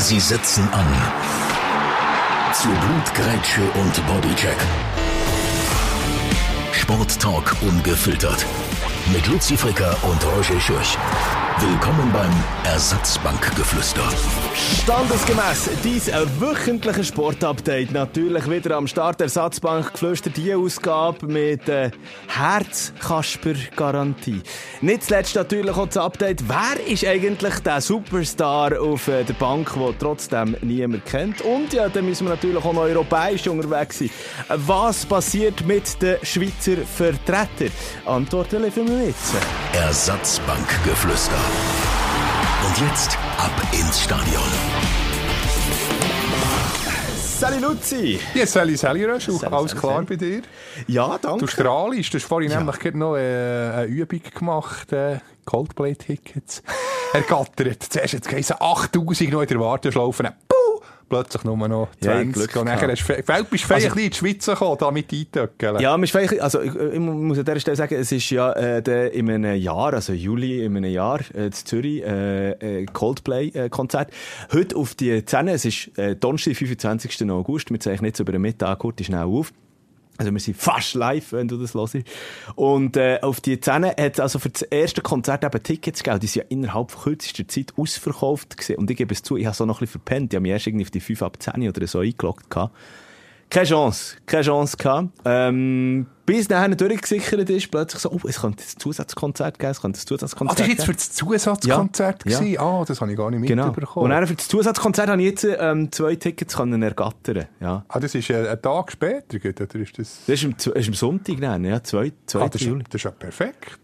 Sie setzen an. Zu Blutgrätsche und Bodycheck. Sporttalk ungefiltert. Mit Luzi Fricker und Roger Schürch. Willkommen beim Ersatzbankgeflüster. Standesgemäß, dies wöchentliche Sportupdate. Natürlich wieder am Start Ersatzbankgeflüster, die Ausgabe mit äh, Herzkasper-Garantie. Nicht zuletzt natürlich auch das Update. Wer ist eigentlich der Superstar auf äh, der Bank, den trotzdem niemand kennt? Und ja, dann müssen wir natürlich auch noch europäisch unterwegs sein. Was passiert mit den Schweizer Vertretern? Antworten liefern wir jetzt. Ersatzbankgeflüster. Und jetzt ab ins Stadion. Sali Luzi! Ja, Sally, Sally, Röschel, alles klar Sally. bei dir? Ja, danke. Du strahlst, du hast vorhin Ja. nämlich gerade noch äh, eine Übung gemacht, äh, Coldplay-Tickets ergattert. Zuerst hat es geheißen, 8000 noch in der Warteschlaufe, dann puh, plötzlich nur noch Ja, 20. Glück und nachher hast du, bist du Also- in die Schweiz gekommen, damit eintöckeln. Ja, vielleicht, also ich, ich muss an dieser Stelle sagen, es ist ja äh, der, in einem Jahr, also Juli in einem Jahr, äh, in Zürich, äh, äh, Coldplay-Konzert. Heute auf die 10, es ist äh, Donnerstag, 25. August, wir zeichnen jetzt über den Mittag kurz schnell auf. Also wir sind fast live, wenn du das hörst. Und äh, auf die 10 hat es also für das erste Konzert eben Tickets gegeben. Die sind ja innerhalb kürzester Zeit ausverkauft gewesen. Und ich gebe es zu, ich habe so noch ein bisschen verpennt. Ich habe mich erst irgendwie auf die 5 ab 10 oder so eingeloggt. gehabt. Keine Chance, keine Chance gehabt. Ähm, bis nachher durchgesichert ist, plötzlich so, oh, es könnte ein Zusatzkonzert geben, es könnte ein Ah, Zusatzkonzert das war jetzt für geben. das Zusatzkonzert? Ja. gewesen? Ah, das habe ich gar nicht Genau. mitbekommen. Und dann für das Zusatzkonzert habe ich jetzt ähm, zwei Tickets können ergattern. Ja. ah, das ist äh, ein Tag später, oder ist das... Das ist am, ist am Sonntag dann, ja, 2. Ah, das, ist, das ist ja perfekt.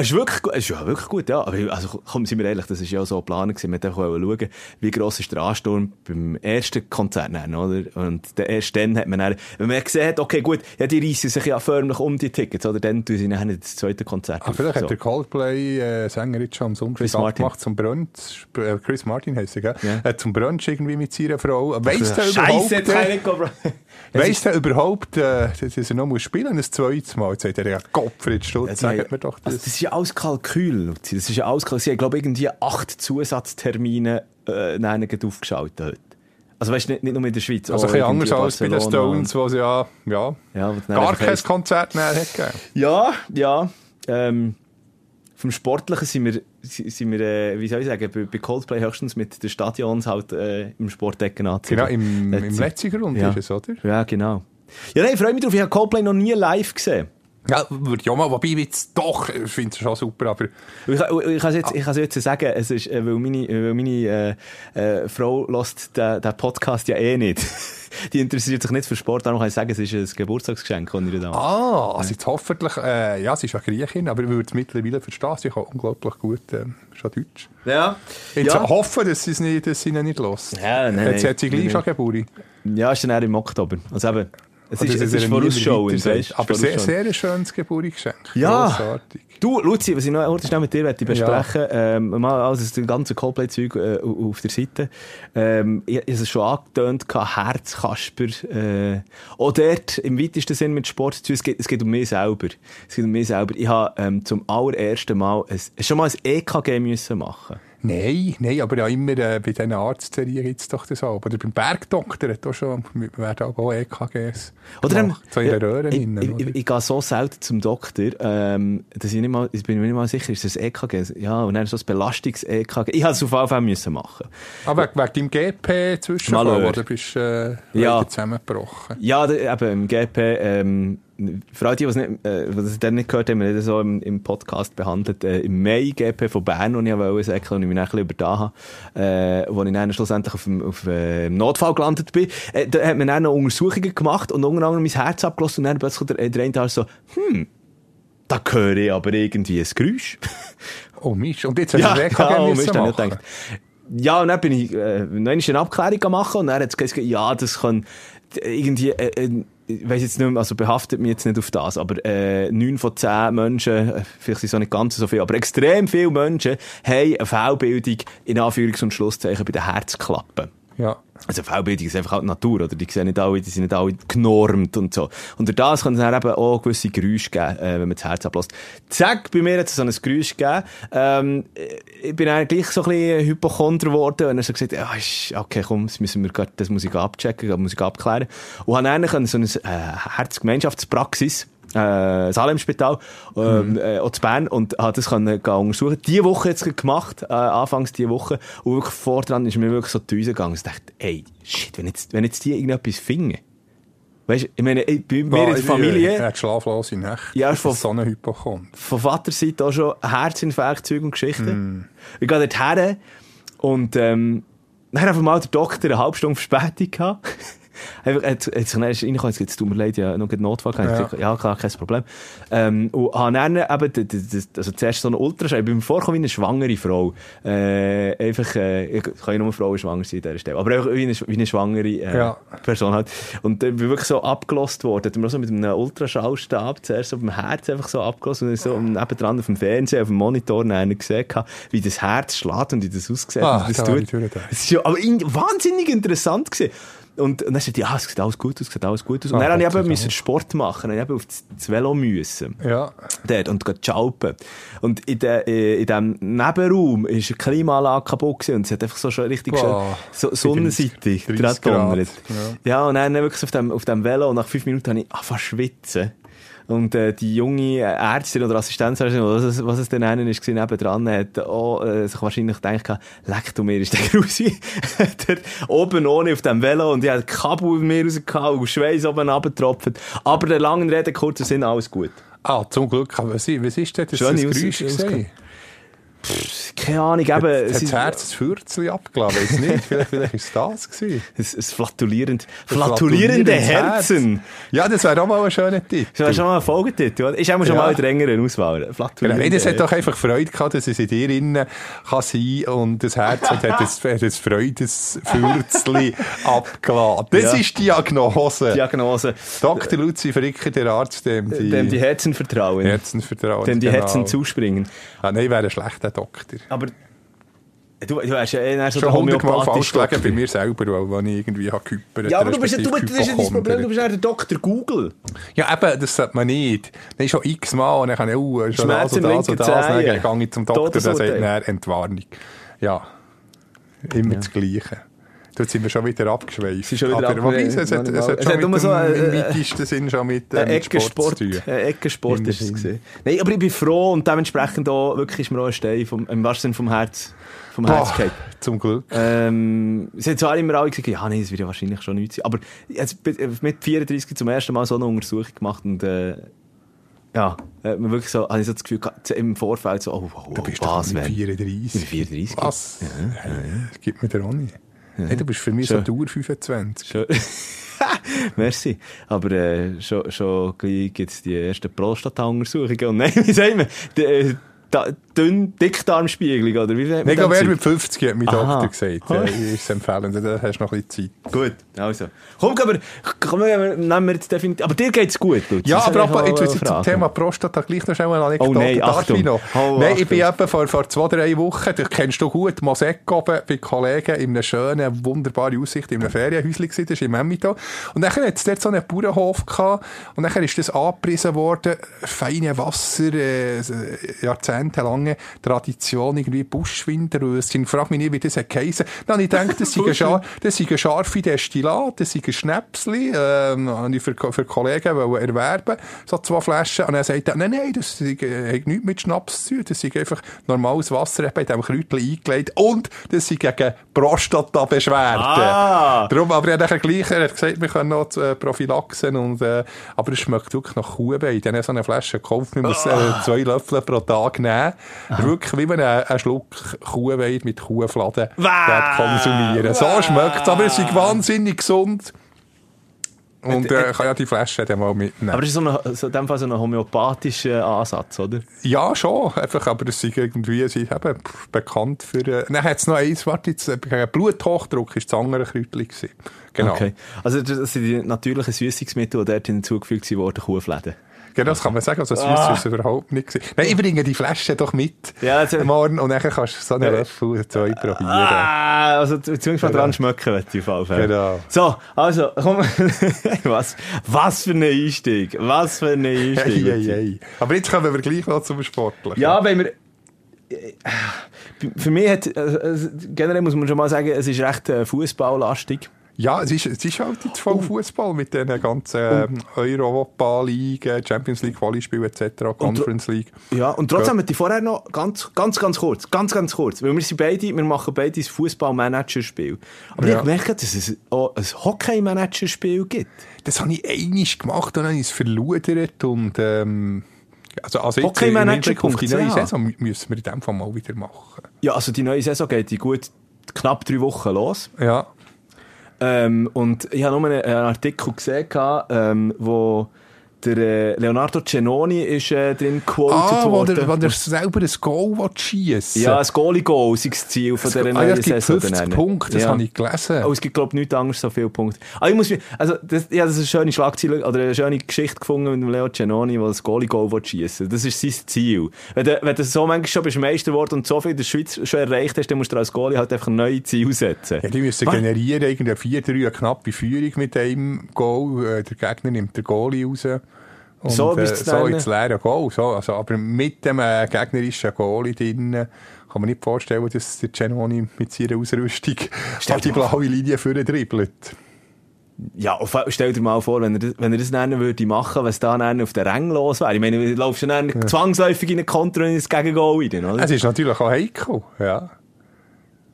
Es ist wirklich, gu- es ist ja wirklich gut, ja. Aber also, komm, sind wir ehrlich, das ist ja so geplant gewesen. Wir wollten einfach schauen, wie gross ist der Ansturm beim ersten Konzert dann, oder? Und der- erst dann hat man dann, wenn man gesehen hat, okay, gut, ja, die reissen sich ja förmlich um die Tickets, oder? Dann tun sie nachher das zweite Konzert Ah, auf. vielleicht So. hat der Coldplay-Sänger jetzt schon am Sonntag abgemacht zum Brunch. Äh, Chris Martin heisst er, gell? Ja. Äh, zum Brunch irgendwie mit seiner Frau. Überhaupt, ich äh, nicht gehen, Bro. weiss der überhaupt äh, dass er noch muss spielen ein zweites Mal? Jetzt sagt er, ja, Gottfried Stutz, sagt mir doch das. Also, das ja alles Kalkül. Das ist ja alles Kalkül. Sie haben, glaube ich, irgendwie acht Zusatztermine äh, gerade aufgeschaltet heute. Also, weißt du, nicht, nicht nur in der Schweiz. also auch ein bisschen anders als bei den Stones, wo sie ja, ja, Ja, gar kein heisst- Konzert mehr gegeben. Ja, ja. Ähm, vom Sportlichen sind wir, si- sind wir äh, wie soll ich sagen, bei, bei Coldplay höchstens mit den Stadions halt äh, im Sportdecken anziehen. Genau, im, im letzten Grund Ja. ist es, oder? Ja, genau. Ja, nein, ich freue mich drauf. Ich habe Coldplay noch nie live gesehen. Ja, würde ich auch mal, wobei jetzt doch, ich finde es schon super, aber Ich, ich, kann es jetzt, ich jetzt sagen, es ist, äh, weil meine, weil meine äh, äh, Frau lässt den, den Podcast ja eh nicht. Die interessiert sich nicht für Sport, darum kann ich sagen, es ist ein Geburtstagsgeschenk, ich ihr da Ah, also jetzt hoffentlich, äh, ja, sie ist ja Griechin, aber ich würde es mittlerweile verstehen, sie kann unglaublich gut äh, schon Deutsch. Ja. Jetzt Ja. hoffen, dass sie es nicht, dass sie ihn nicht los. Ja, nein, Jetzt hat sie gleich schon Geburt. ja, ist dann eher im Oktober. Also eben, es ist, es ist vorausschauend, weißt sagt. Aber sehr, sehr ein schönes Geburtsgeschenk. Ja. Grossartig. Du, Luzi, was ich noch heute schnell mit dir möchte Ja. besprechen ähm, mal also das ganze Coldplay-Zeug äh, auf der Seite. Ähm, ich, ich habe es schon angetönt, Herzkasper. Äh, auch dort im weitesten Sinn mit Sport. Es geht, es geht um mich selber. Es geht um mich selber. Ich habe ähm, zum allerersten Mal ein, schon mal ein EKG müssen machen. Nein, nein, aber ja immer äh, bei diesen Arztserien gibt es doch das auch. Oder beim Bergdoktor hat auch schon, wir werden auch EKGs Oder dann, so in der Röhre ich, innen, ich, ich, ich gehe so selten zum Doktor, ähm, dass ich nicht mal, ich bin mir nicht mal sicher, ist das EKG? Ja, und dann so ein Belastungs-EKG. Ich habe es auf jeden Fall müssen machen. Aber wegen, wegen deinem GP-Zwischenfall, Malheur. oder bist du äh, Ja. zusammengebrochen? Ja, eben im GP, ähm, für alle, die, die es nicht, äh, dann nicht gehört haben, wir haben das so im, im Podcast behandelt, äh, im Mai GP von Bern, wo ich ja wollte und ich mich dann ein bisschen überda habe, äh, wo ich dann schlussendlich auf, dem- auf äh, Notfall gelandet bin, äh, da hat man dann noch Untersuchungen gemacht und unter anderem mein Herz abgelassen und dann plötzlich der, der eine Tag so, hm, da höre ich aber irgendwie ein Geräusch. Oh Mist, und jetzt hast du oh, Mist, hab ich machen? nicht gedacht. Ja, und dann bin ich, äh, noch eine Abklärung machen und dann hat es gesagt, ja, das kann irgendwie, äh, äh, ich weiss jetzt nicht mehr, also behaftet mich jetzt nicht auf das, aber äh, neun von zehn Menschen, äh, vielleicht sind es auch nicht ganz so viele, aber extrem viele Menschen haben eine Fehlbildung in Anführungs- und Schlusszeichen bei den Herzklappen. Ja. Also Fehlbildung ist einfach halt Natur, oder? Die sehen nicht alle, die sind nicht alle genormt und so. Und durch das kann es dann eben auch gewisse Geräusche geben, äh, wenn man das Herz ablässt. Zack, bei mir hat es so ein Geräusch gegeben. Ähm, ich bin eigentlich so ein bisschen Hypochonder geworden und dann so gesagt, ja, ist- okay, komm, das müssen wir grad, das muss ich abchecken, das muss ich abklären. Und habe dann so eine äh, Herzgemeinschaftspraxis äh, Salemspital, ähm, äh, auch zu Bern, und habe das können gehen untersuchen. Die Woche jetzt gemacht, äh, anfangs die Woche, und wirklich vordran ist mir wirklich so die Düse gegangen. Ich dachte, ey, shit, wenn jetzt, wenn jetzt die irgendetwas finden. Weißt du, ich meine, ey, bei mir in der Familie, Er hat schlaflose Nächte. Ja, von- ist so ein Hypochond. von Vaterseite auch schon Herzinfarkt, Zeug und Geschichten. Ich gehe dort her und ähm, dann hat einfach mal der Doktor eine halbe Stunde Verspätung gehabt. Einfach, er hat, hat sich dann erst reingekommen, jetzt tut mir leid, ja, noch einen Notfall gehabt. Ja. Ja, klar, kein Problem. Ähm, und habe dann eben, also zuerst so einen Ultraschall, ich bin mir vorgekommen wie eine schwangere Frau. Äh, einfach, äh, ich kann ja nur Frauen schwanger sein an dieser Stelle. Aber einfach wie eine, wie eine schwangere äh, Ja. Person halt. Und dann bin ich wirklich so abgelost worden. Hat mir so mit einem Ultraschallstab zuerst so beim Herz einfach so abgelost und dann so nebendran auf dem Fernseher, auf dem Monitor dann gesehen, wie das Herz schlägt und wie das aussieht. Ah, das da war ich durch da. Es ist ja aber in, wahnsinnig interessant gewesen. Und, und dann sagte ich, ja, es sieht alles gut aus, es sieht alles gut aus. Und Ah, dann habe ich eben müssen Sport machen, dann ich eben auf das, Velo müssen Ja. dort und schalpen. Und in, de, äh, in diesem Nebenraum ist eine Klimaanlage kaputt gewesen und es hat einfach so schon richtig Boah, schön, so sonnenseitig 30 dran ja. Ja, und dann wirklich auf dem, auf dem Velo und nach fünf Minuten habe ich angefangen zu schwitzen. Und äh, die junge Ärztin oder Assistenzärztin, oder was es, was es denn nennen ist, gewesen, nebendran, hat auch, äh, sich wahrscheinlich gedacht, leck du mir, ist der Grusi. der oben ohne auf dem Velo und ich hatte Kabel aus mir rausgehauen und Schweiß oben runtergetropft. Aber der langen Rede, kurzer Sinn, alles gut. Ah, zum Glück. Aber Was, was ist denn das, das Geräusch Gewesen? Keine Ahnung, eben. Hat es das Herz das Fürzli abgeladen? Weiss nicht. Vielleicht, vielleicht ist es das gewesen. Es, es flatulierend, Ein flatulierende Herzen. Herz. Ja, das wäre auch mal ein schöner Tipp. Das wäre schon mal ein Folgetitel? Ist auch schon Ja. mal in der engeren Auswahl. Genau. Flatulierende Nein, das hat doch einfach Freude gehabt, dass es in dir innen kann sein und das Herz hat, hat ein, hat ein Freudesfürzli abgeladen. Das Ja. ist die Diagnose. Diagnose. Dr. Luzi Fricker, der Arzt, dem die, Dem die Herzen vertrauen. Herzen vertrauen. Dem die genau. Herzen zuspringen. Ah, nein, wäre ein schlechter Doktor. Aber du, du hast ja eher so Schon hundertmal falsch gelegen Doktor. bei mir selber, weil, weil ich irgendwie habe gehypert Ja, aber du bist, ja- du, das ist ja dein Problem, du bist ja der Dr. Google. Ja, eben, das sollte man nicht. Dann ist schon x-mal und dann kann ich, oh, schon das und das und das. Dann gehe ich zum Doktor, der sagt, nein, Entwarnung. Ja. Immer das Gleiche. Dort sind wir schon wieder abgeschweift. schon wieder Aber wobei, es, hat, abgeschweift. es hat Es schon hat nur mit so, dem, äh, im weitesten Sinn schon mit, äh, Ein mit Sport zu tun. ein Eckensport ist es gewesen. Nein, aber ich bin froh und dementsprechend auch, wirklich ist mir auch ein Stein vom, im wahrsten Sinne vom Herz, vom Herz gefallen. zum Glück. Ähm, es haben zwar immer alle gesagt, ja, nee, das wird ja wahrscheinlich schon nichts sein. Aber jetzt, mit 34 zum ersten Mal so eine Untersuchung gemacht und, äh, ja, hat man wirklich so, habe ich so das Gefühl im Vorfeld so, oh, oh, Du oh bist doch was, nicht wenn? 34. Ich bin 34. Was? Ja, Das gibt mir der auch nicht. Hey, du bist für mich so Schön. Dauer 25. Schon. Merci. Aber äh, schon, schon gleich gibt es die ersten Prostata-Untersuchungen. Und nein, wie sagen wir? Äh, dünn Dickdarmspiegelung, oder wie Zeug? mit 50 hat mein Aha. Doktor gesagt. Ja, ich ist empfehlen, da hast du noch ein bisschen Zeit. Gut, also. Komm, aber, komm, nehmen wir jetzt definitiv, aber dir geht's gut, Lutz. Ja, Das aber aber ich jetzt jetzt zum. Thema Prostata gleich noch schnell eine Anekdote. Oh nein, Achtung. ich noch? Oh, nein, ich bin eben vor, vor zwei, drei Wochen, das kennst du gut, Mosek oben bei Kollegen in einer schönen, wunderbaren Aussicht in einem Ferienhäuschen gewesen, das ist im Emmental. Und dann hat es dort so einen Bauernhof gehabt und dann ist das angepriesen worden, feine Wasser, äh, jahrzehntelange Tradition, irgendwie Buschwinterröschen. Ich frage mich nicht, wie das geheissen. Dann ich gedacht, das sei Schar, scharfe Destillat, das ein Schnäpsli, ähm, habe ich für, für Kollegen erwerben, so zwei Flaschen. Und er sagt, nein, nein, das äh, hat nichts mit Schnaps zu tun, das sei einfach normales Wasser, eben in diesem Kräutchen eingelegt und das sei gegen Prostata-Beschwerden. Ah. Darum, aber er hat gleich, er hat gesagt, wir können noch äh, Prophylaxen und, äh, aber es schmeckt wirklich nach Kuhbein. Dann so eine Flasche gekauft, man muss Ah. äh, zwei Löffel pro Tag nehmen. Wirklich, wie man einen, Schluck Kuhwein mit Kuhfladen konsumieren. So schmeckt es, aber es ist wahnsinnig gesund. Und äh, kann ja die Flasche dann mal mitnehmen. Aber es ist so, ein, so in dem Fall so ein homöopathischer Ansatz, oder? ja, schon. Einfach, aber es ist irgendwie sie eben bekannt für... Äh, dann hat es noch eins, warte jetzt, äh, Bluthochdruck ist das andere Kräutchen. Genau. Okay. Also das sind die natürlichen Süßungsmittel, die dort hinzugefügt wurden, Kuhfläden. Genau, das kann man sagen. Also, das ah. ist überhaupt nicht gesehen. Nein, ich bringe die Flasche doch mit. Ja, also, morgen und dann kannst du so einen Löffel oder zwei probieren. Ah, also, zumindest mal dran schmecken, wenn du auf Genau. So, also, komm. was, was für ein Einstieg. Was für ein Einstieg. Hey, hey, hey. Aber jetzt kommen wir gleich noch zum Sportlichen. Ja, wenn wir, für mich hat, also, generell muss man schon mal sagen, es ist recht äh, fußballlastig. Ja, es ist, es ist halt jetzt voll Fußball mit den ganzen ähm, Europa-Ligen, Champions League, Quali-Spiel etc., Conference League. Ja, und trotzdem ja. die vorher noch ganz, ganz, ganz kurz, ganz, ganz kurz, weil wir sind beide, wir machen beide ein Fußball-Manager-Spiel. Aber ja. ich merke, dass es auch ein Hockey-Manager-Spiel gibt. Das habe ich einig gemacht und dann habe ich es verludert und ähm, also, also Hockey-Manager auf die neue Saison müssen wir in dem Fall mal wieder machen. Ja, also die neue Saison geht in gut knapp drei Wochen los. Ja. Ähm, und ich habe nur einen, Artikel gesehen, ähm, wo der äh, Leonardo Cenoni ist äh, drin quoted ah, worden. Wo der, wo der selber ein Goal schießen Ja, ein Goalie-Goal ist das Ziel von dieser neuen ah, ja, Saison. 50 Punkte, das ja. habe ich gelesen. Oh, es gibt, glaube ich, nichts anderes so viele Punkte. Ah, ich muss, also, das, ja, das ist eine schöne Schlagzeile, oder eine schöne Geschichte gefunden mit dem Leo Cenoni, der das Goalie-Goal schießen Das ist sein Ziel. Wenn du, wenn du so manchmal schon bist Meister geworden und so viel in der Schweiz schon erreicht hast, dann musst du als Goalie halt einfach ein neues Ziel setzen. Ja, die müssen Was? generieren, irgendwie 4-3, eine knappe Führung mit einem Goal. Äh, der Gegner nimmt den Goalie raus. Und, so äh, so ins leere Goal. So, also, aber mit dem äh, gegnerischen Goal drin kann man nicht vorstellen, dass der Genoni mit seiner Ausrüstung auf die blaue Linie vorne dribbelt. Ja, stell dir mal vor, wenn er das, wenn er das würde machen, was da dann auf der Rang los wäre. Ich meine, du laufst dann ja. zwangsläufig in eine Kontra und ins Gegengol rein, oder? Es ist natürlich auch heikel, ja.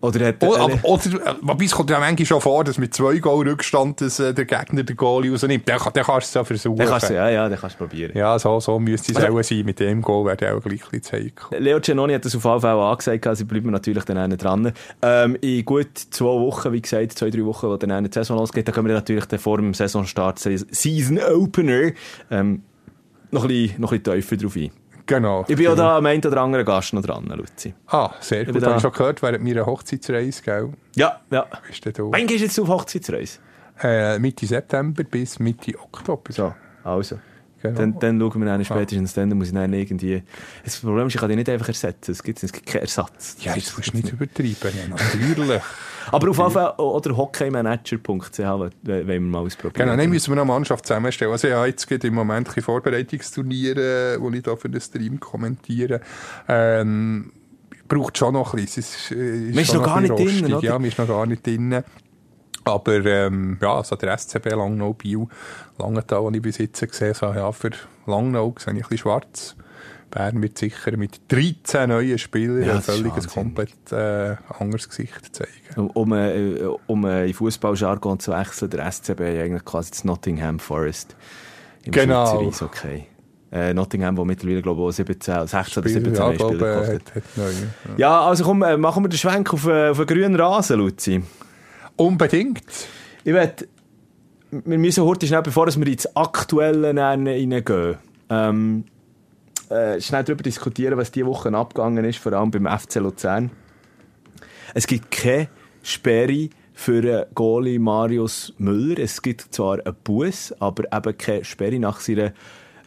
Oder hat, oder, aber, oder, wobei es kommt ja manchmal schon vor, dass mit zwei Goal Rückstand dass, äh, der Gegner den Goalie rausnimmt. Dann, dann kannst du es ja versuchen. Dann kannst du, ja, ja, dann kannst du probieren. Ja, so, so müsste es also, auch sein. Mit dem Goal wäre der auch gleich ein bisschen Leo Giannoni hat das auf jeden Fall angesagt, also bleiben wir natürlich dann dran. Ähm, in gut zwei Wochen, wie gesagt, zwei, drei Wochen, wo dann eine Saison losgeht, da können wir natürlich dann vor dem Saisonstart Season Opener ähm, noch ein bisschen, noch ein bisschen tiefer drauf ein. Genau. Ich bin ja da am einen oder anderen Gast noch dran, Luzi. Ah, sehr gut. Habe ich schon gehört, während meiner Hochzeitsreise, gell? Ja, ja. Bist du? Wann gehst du jetzt auf Hochzeitsreise? Äh, Mitte September bis Mitte Oktober. So, also. Genau. Dann, dann schauen wir dann spätestens dann, dann muss ich dann irgendwie... Das Problem ist, ich kann die nicht einfach ersetzen. Es gibt, es gibt keinen Ersatz. Ja, jetzt musst du nicht übertreiben. Ja, natürlich. Aber auf jeden Fall, oder hockeymanager.ch wollen wir mal ausprobieren. Genau, dann müssen wir noch eine Mannschaft zusammenstellen. Also ja, jetzt geht im Moment ein Vorbereitungsturniere, wo ich da für den Stream kommentiere. Ähm, braucht schon noch ein bisschen. Es ist, ist, ist noch gar nicht drin, oder? Ja, wir ist noch gar nicht drin. Aber ähm, ja, also der SCB Langnau, Biel, Langenthal, den ich bis jetzt gesehen habe, ja, für Langnau sehe ich ein bisschen schwarz. Bern wird sicher mit 13 neuen Spielern ja, ein völlig komplett äh, anderes Gesicht zeigen. Um, äh, um äh, in Fußballjargon zu wechseln, der SCB eigentlich quasi das Nottingham Forest im genau. Okay. Äh, Nottingham, wo mittlerweile, glaube ich, 17, 16 oder 17 ja, Spieler hat, hat neu, ja. ja. also komm, äh, machen wir den Schwenk auf, äh, auf einen grünen Rasen, Luzi. Unbedingt. Ich werde, wir müssen heute schnell, bevor wir ins Aktuelle reingehen, ähm, äh, schnell darüber diskutieren, was diese Woche abgegangen ist, vor allem beim FC Luzern. Es gibt keine Sperre für Goalie Marius Müller. Es gibt zwar einen Bus, aber eben keine Sperre nach seiner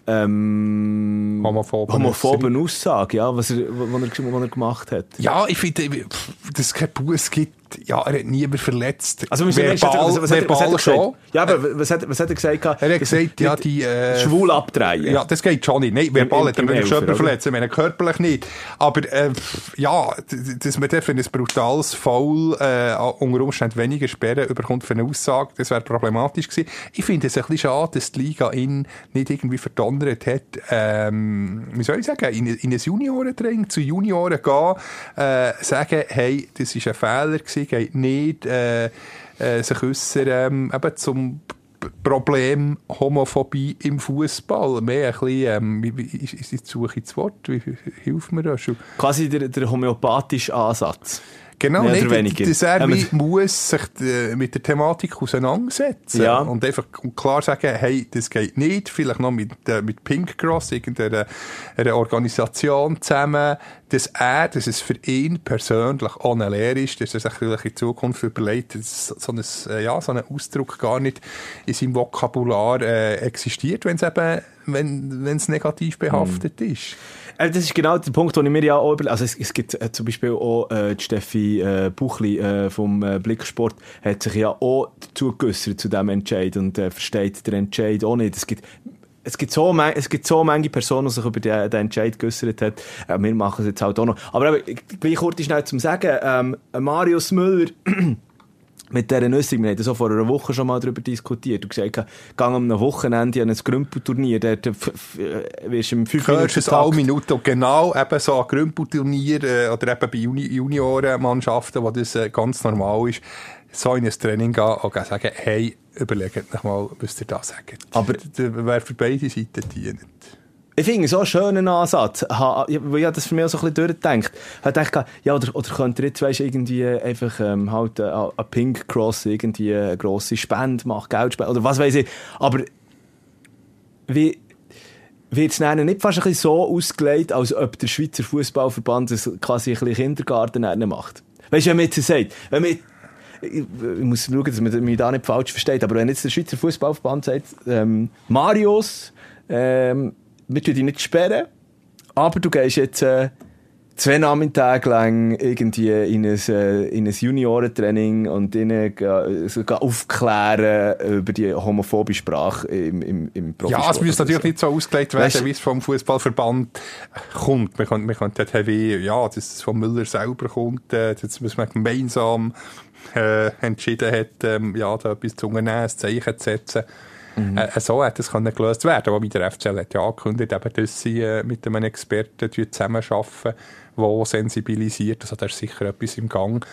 ähm, homophoben, homophoben Aussage, ja, was er, was er, was er gemacht hat. Ja, ich finde, dass es keinen Bus gibt, ja, er hat niemand verletzt. Also, wir verbal, was, was, verbal hat, was er gesagt? Ja, aber was hat, was hat er gesagt? Er hat gesagt, ja, die... Äh, schwul abdrehen. Ja, das geht schon nicht. Nein, verbal hat er wirklich jemanden verletzt, ich meine, körperlich nicht. Aber, äh, ja, dass man dafür ein brutales Foul, äh, unter Umständen weniger Sperren überkommt für eine Aussage, das wäre problematisch gewesen. Ich finde es ein bisschen schade, dass die Liga ihn nicht irgendwie verdonnert hat, ähm, wie soll ich sagen, in, in ein Juniorentraining zu Junioren gehen, äh, sagen, hey, das ist ein Fehler gewesen, gewesen, geht nicht äh, äh, sich äußern ähm, eben zum Problem Homophobie im Fußball. Mehr ein bisschen, ähm, ist, die Suche ins Wort? Wie hilft mir das schon? Quasi der, der homöopathische Ansatz. Genau, Mehr nicht, weniger. Serbi ja, muss sich äh, mit der Thematik auseinandersetzen ja. und einfach klar sagen, hey, das geht nicht, vielleicht noch mit, äh, mit Pink Cross, irgendeiner einer Organisation zusammen, dass er, dass es für ihn persönlich ohne Lehre ist, dass er sich vielleicht in Zukunft überlegt, dass so ein, äh, ja, so ein Ausdruck gar nicht in seinem Vokabular äh, existiert, wenn es eben, wenn, es negativ behaftet mhm. ist. Äh, das ist genau der Punkt, den ich mir ja auch über... Also es, es gibt äh, zum Beispiel auch äh, Steffi äh, Buchli äh, vom äh, Blicksport hat sich ja auch dazu zu diesem Entscheid und äh, versteht den Entscheid auch nicht. Es gibt es gibt so, es gibt so manche Personen, die sich über den, den Entscheid geäussert haben. Äh, wir machen es jetzt halt auch noch. Aber eben, gleich kurz schnell zum Sagen, ähm, Marius Müller, mit dieser Nüssung, wir haben so vor einer Woche schon mal darüber diskutiert und gesagt, geh am Wochenende an ein Grümpelturnier, dort wirst du im 5 Minuten Takt... Minuten, genau, eben so ein Grümpelturnier äh, oder eben bei Juni Juniorenmannschaften, wo das äh, ganz normal ist, so in ein Training gehen und sagen, hey, überlegt euch mal, was ihr da sagt. Aber das wäre für beide Seiten dienend. Ich finde so einen schönen Ansatz, weil ich das für mich auch so ein bisschen durchdenkt. Ich dachte, ja, oder, oder könnt ihr jetzt, weißt, irgendwie einfach, ähm, halt, äh, Pink Cross, irgendwie eine grosse Spende machen, Geld spenden, oder was weiß ich. Aber, wie, wird es nicht fast ein bisschen so ausgelegt, als ob der Schweizer Fußballverband das quasi ein bisschen Kindergarten macht? Weißt du, wenn man jetzt sagt, wenn man ich, muss schauen, dass man mich da nicht falsch versteht, aber wenn jetzt der Schweizer Fußballverband sagt, ähm, Marius, ähm, wir tun dich nicht sperren, aber du gehst jetzt äh, zwei Nachmittage lang irgendwie in ein, äh, in ein Juniorentraining und ihnen also, aufklären über die homophobe Sprache im, im, im Ja, es müsste natürlich so. nicht so ausgelegt werden, weißt, wie es vom Fußballverband kommt. Man kann, man kann dort wie, ja, dass es von Müller selber kommt, äh, dass man gemeinsam äh, entschieden hat, ähm, ja, da etwas zu unternehmen, ein Zeichen zu setzen. Mhm. Äh, so hätte es können gelöst werden Wobei der FCL hat ja angekündigt, eben, dass sie äh, mit einem Experten zusammenarbeiten, der sensibilisiert. Also da ist sicher etwas im Gang.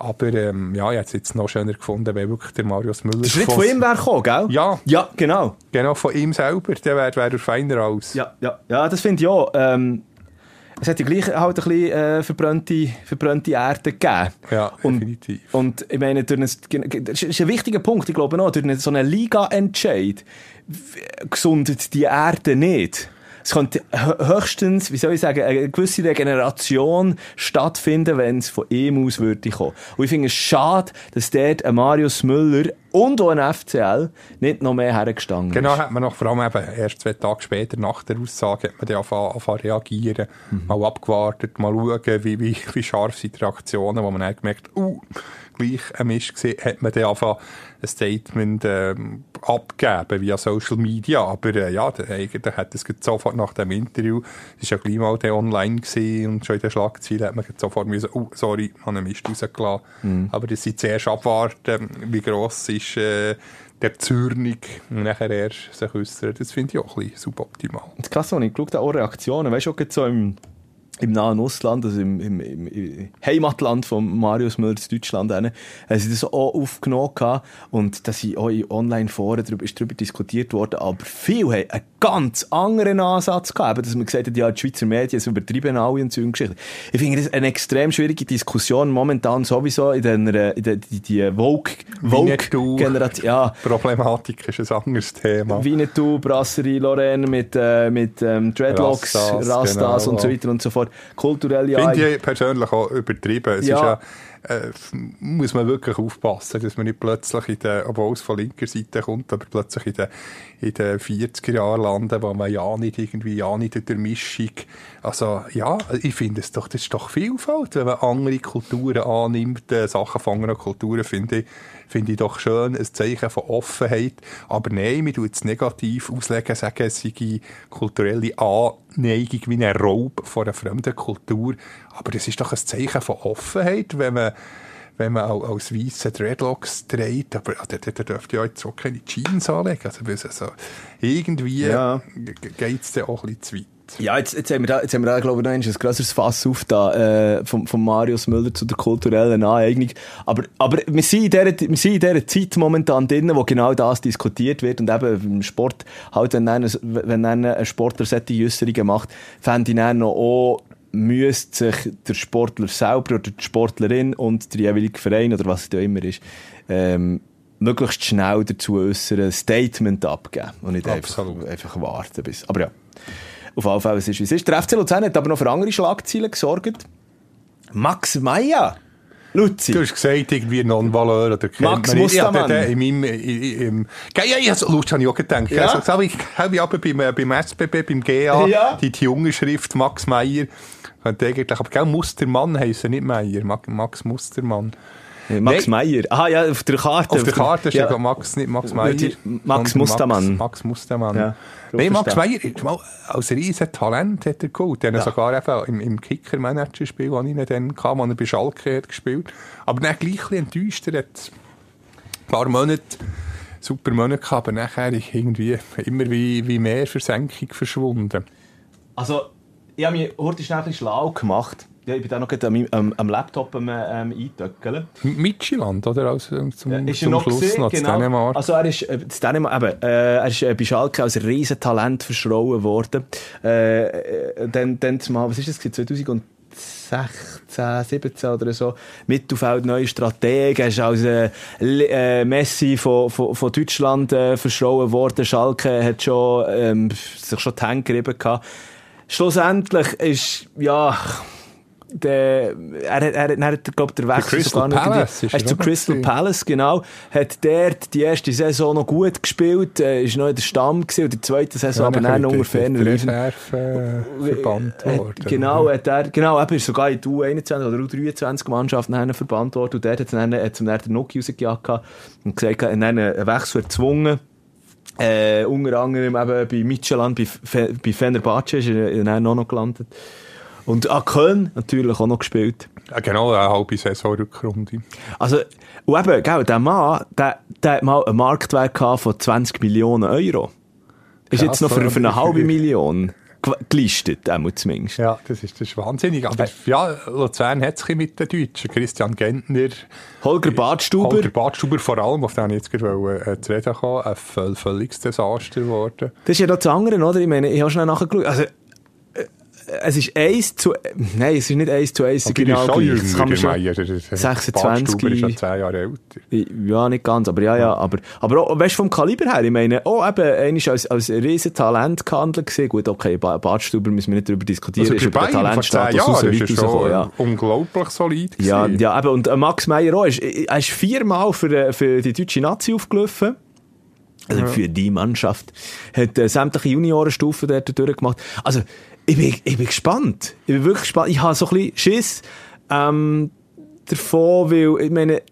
Aber ähm, ja, ich hätte es jetzt noch schöner gefunden, wenn wirklich der Marius Müller... Ist nicht von ihm wäre gekommen, gell? Ja. Ja, genau. Genau, von ihm selber. Der wäre wär feiner aus. Ja, ja. ja das finde ich auch. Ähm, es hat ja gleich halt ein bisschen äh, verbrannte, verbrannte Erde gegeben. Ja, und, definitiv. Und ich meine, durch ein, das ist ein wichtiger Punkt, ich glaube auch, durch so einen Liga-Entscheid gesundet die Erde nicht es könnte höchstens, wie soll ich sagen, eine gewisse Regeneration stattfinden, wenn es von ihm aus würde kommen. Und ich finde es schade, dass dort ein Marius Müller und auch ein FCL nicht noch mehr hergestanden genau. Genau, hat man noch vor allem eben erst zwei Tage später nach der Aussage hat man dann angefangen reagieren, mhm. mal abgewartet, mal schauen, wie, wie, wie scharf sind die Reaktionen, wo man dann gemerkt, uh, gleich ein Mist gesehen, hat man dann angefangen ein Statement ähm, abgeben via Social Media. Aber äh, ja, eigentlich hat es sofort nach dem Interview, es war ja gleich mal der online gewesen und schon in der Schlagzeile hat man sofort müssen, oh, sorry, man hat einen Mist rausgelassen. Mhm. Aber das sind zuerst abwarten, wie gross ist äh, der Zürnig und nachher erst sich äußern. Das finde ich auch ein bisschen suboptimal. Das ist krass, ich geschaut habe, auch Reaktionen, weißt du, auch so im im nahen Ausland, also im, im, im Heimatland von Marius Müllers Deutschland, haben sie das auch aufgenommen und da sind auch in Online-Foren darüber, ist darüber diskutiert worden, aber viele haben einen ganz anderen Ansatz gehabt, dass man gesagt hat, ja, die Schweizer Medien sind übertrieben alle und so Geschichten. Ich finde das eine extrem schwierige Diskussion momentan sowieso in der, in der die, die Vogue-Generation. Ja. Problematik ist ein anderes Thema. Winnetou, Brasserie Lorraine mit, äh, mit ähm, Dreadlocks, Rastas, Rastas genau. und so weiter und so fort kulturelle Finde ich persönlich auch übertrieben. Es ja. ist ja äh, muss man wirklich aufpassen, dass man nicht plötzlich in der, obwohl es von linker Seite kommt, aber plötzlich in den, in den 40er Jahren landen, wo man ja nicht irgendwie, ja nicht in der Mischung, also ja, ich finde es doch, das ist doch Vielfalt, wenn man andere Kulturen annimmt, äh, Sachen von anderen Kulturen, finde ich, finde ich doch schön, ein Zeichen von Offenheit, aber nein, man tut es negativ auslegen, sagen, es sei kulturelle Anneigung wie ein Raub von einer fremden Kultur, aber das ist doch ein Zeichen von Offenheit, wenn man wenn man auch als weiße Dreadlocks trägt, aber ah, da, da dürfte ja jetzt auch keine Jeans anlegen. Also, also irgendwie ja. geht es dann auch ein bisschen zu weit. Ja, jetzt, jetzt haben wir da, jetzt haben wir da, glaube ich, noch ein grösseres Fass auf da, äh, von, von Marius Müller zu der kulturellen Aneignung. Aber, aber wir sind in dieser, wir sind in dieser Zeit momentan drin, wo genau das diskutiert wird und eben im Sport, halt, wenn dann, wenn dann ein Sportler solche Äußerungen macht, fände ich dann noch auch müsste sich der Sportler selber oder die Sportlerin und der jeweilige Verein oder was es da immer ist, ähm, möglichst schnell dazu äußern, ein Statement abgeben und nicht einfach, einfach warten bis. Aber ja. Auf jeden Fall, es ist, wie es ist. Der FC Luzern hat aber noch für andere Schlagzeilen gesorgt. Max Meyer. Luzi. Du hast gesagt, irgendwie Non-Valeur oder Max Mustermann. den in meinem, im, ja, ja, so Lust habe ich auch gedacht. Ja. Also, habe ich, habe ich aber beim, äh, beim SBB, beim GA, Ja. die, die junge Schrift Max Meyer, könnte eigentlich, aber gell, Mustermann heisst er nicht Meyer, Ma- Max Mustermann. Max Nein. Meyer. Ah ja, auf der Karte. Auf der Karte steht ja. ja. Max, nicht Max Meyer. Max Mustermann. Max, Max Mustermann. Ja, Nein, Max. Meyer, als riesen Talent hat er geholt. Er hat sogar eben im, im Kicker-Manager-Spiel, das ich ihn dann kam, als er bei Schalke hat gespielt. Aber dann gleich ein bisschen enttäuscht. Er hat ein paar Monate, super Monate gehabt, aber nachher ist irgendwie immer wie, wie mehr Versenkung verschwunden. Also, ich habe mich heute schnell ein bisschen schlau gemacht. Ja, ich bin da noch am, am, am Laptop am, ähm, eintöckeln. M- Midtjylland, oder? Als, äh, zum, Ist er zum noch Schluss gesehen? noch, Genau. Dänemark. Also er ist, äh, Dänemark, eben, äh, er ist äh, bei Schalke als Riesentalent verschrauen worden. Äh, äh, dann, dann zumal, was ist das, gewesen? 2016, 17 oder so, Mittelfeld neue Stratege, er ist als äh, äh, Messi von, von, von Deutschland äh, verschrauen worden. Schalke hat schon, ähm, sich schon die Hände gerieben gehabt. Schlussendlich ist, ja, der, er hat, er er hat glaub, der Wechsel sogar noch irgendwie- Palace ist er ist zu noch Crystal gewesen. Palace, genau. Hat dort die erste Saison noch gut gespielt, äh, ist noch in der Stamm gewesen, und die zweite Saison aber dann unter ferner verbannt Äh, worden. Genau, hat er, genau, er ist sogar in die U21 oder U23 Mannschaften nachher verbannt worden und dort hat er dann, hat ihm dann den Noki rausgejagt und gesagt, er hat einen Wechsel erzwungen. Äh, unter anderem eben bei Midtjylland, bei, Fe bei Fenerbahce ist er dann auch noch gelandet. Und an Köln natürlich auch noch gespielt. Ja, genau, eine halbe Saison Rückrunde. Also, und eben, gell, der Mann, der, der hat mal einen Marktwert von 20 Millionen Euro. Ist Krass, jetzt noch für, für eine halbe Million ge- gelistet, einmal zumindest. Ja, das ist, das ist wahnsinnig. Aber ja, Luzern hat sich mit den Deutschen. Christian Gentner, Holger Badstuber. Holger Badstuber vor allem, auf den ich jetzt gerade äh, zu reden kam, ein völliges Desaster geworden. Das ist ja noch das andere, oder? Ich meine, ich habe schnell nachgeschaut. Also, äh, es ist eins zu, nein, es ist nicht eins zu eins Aber genau ist schon gleich. Das kann man schon, Meier. Der- der 26. Badstuber ist ja zehn Jahre älter. ja, nicht ganz, aber ja, ja, aber, aber auch, weißt du, vom Kaliber her, ich meine, oh, eben, einer ist als, als riesen Talent gehandelt gesehen. Gut, okay, Ba- Badstuber müssen wir nicht darüber diskutieren, Also den Bayern vor zehn Talentstatus raus Jahren ist er schon ja. unglaublich solid Ja, gewesen. ja, eben, und äh, Max Meyer auch, ist, er ist viermal für, äh, für die deutsche Nazi aufgelaufen. Also für die Mannschaft. Hat äh, sämtliche Juniorenstufen dort durchgemacht. Also, ich bin, ich bin gespannt. Ich bin wirklich gespannt. Ich habe so ein bisschen Schiss, ähm, davon, weil, ich meine,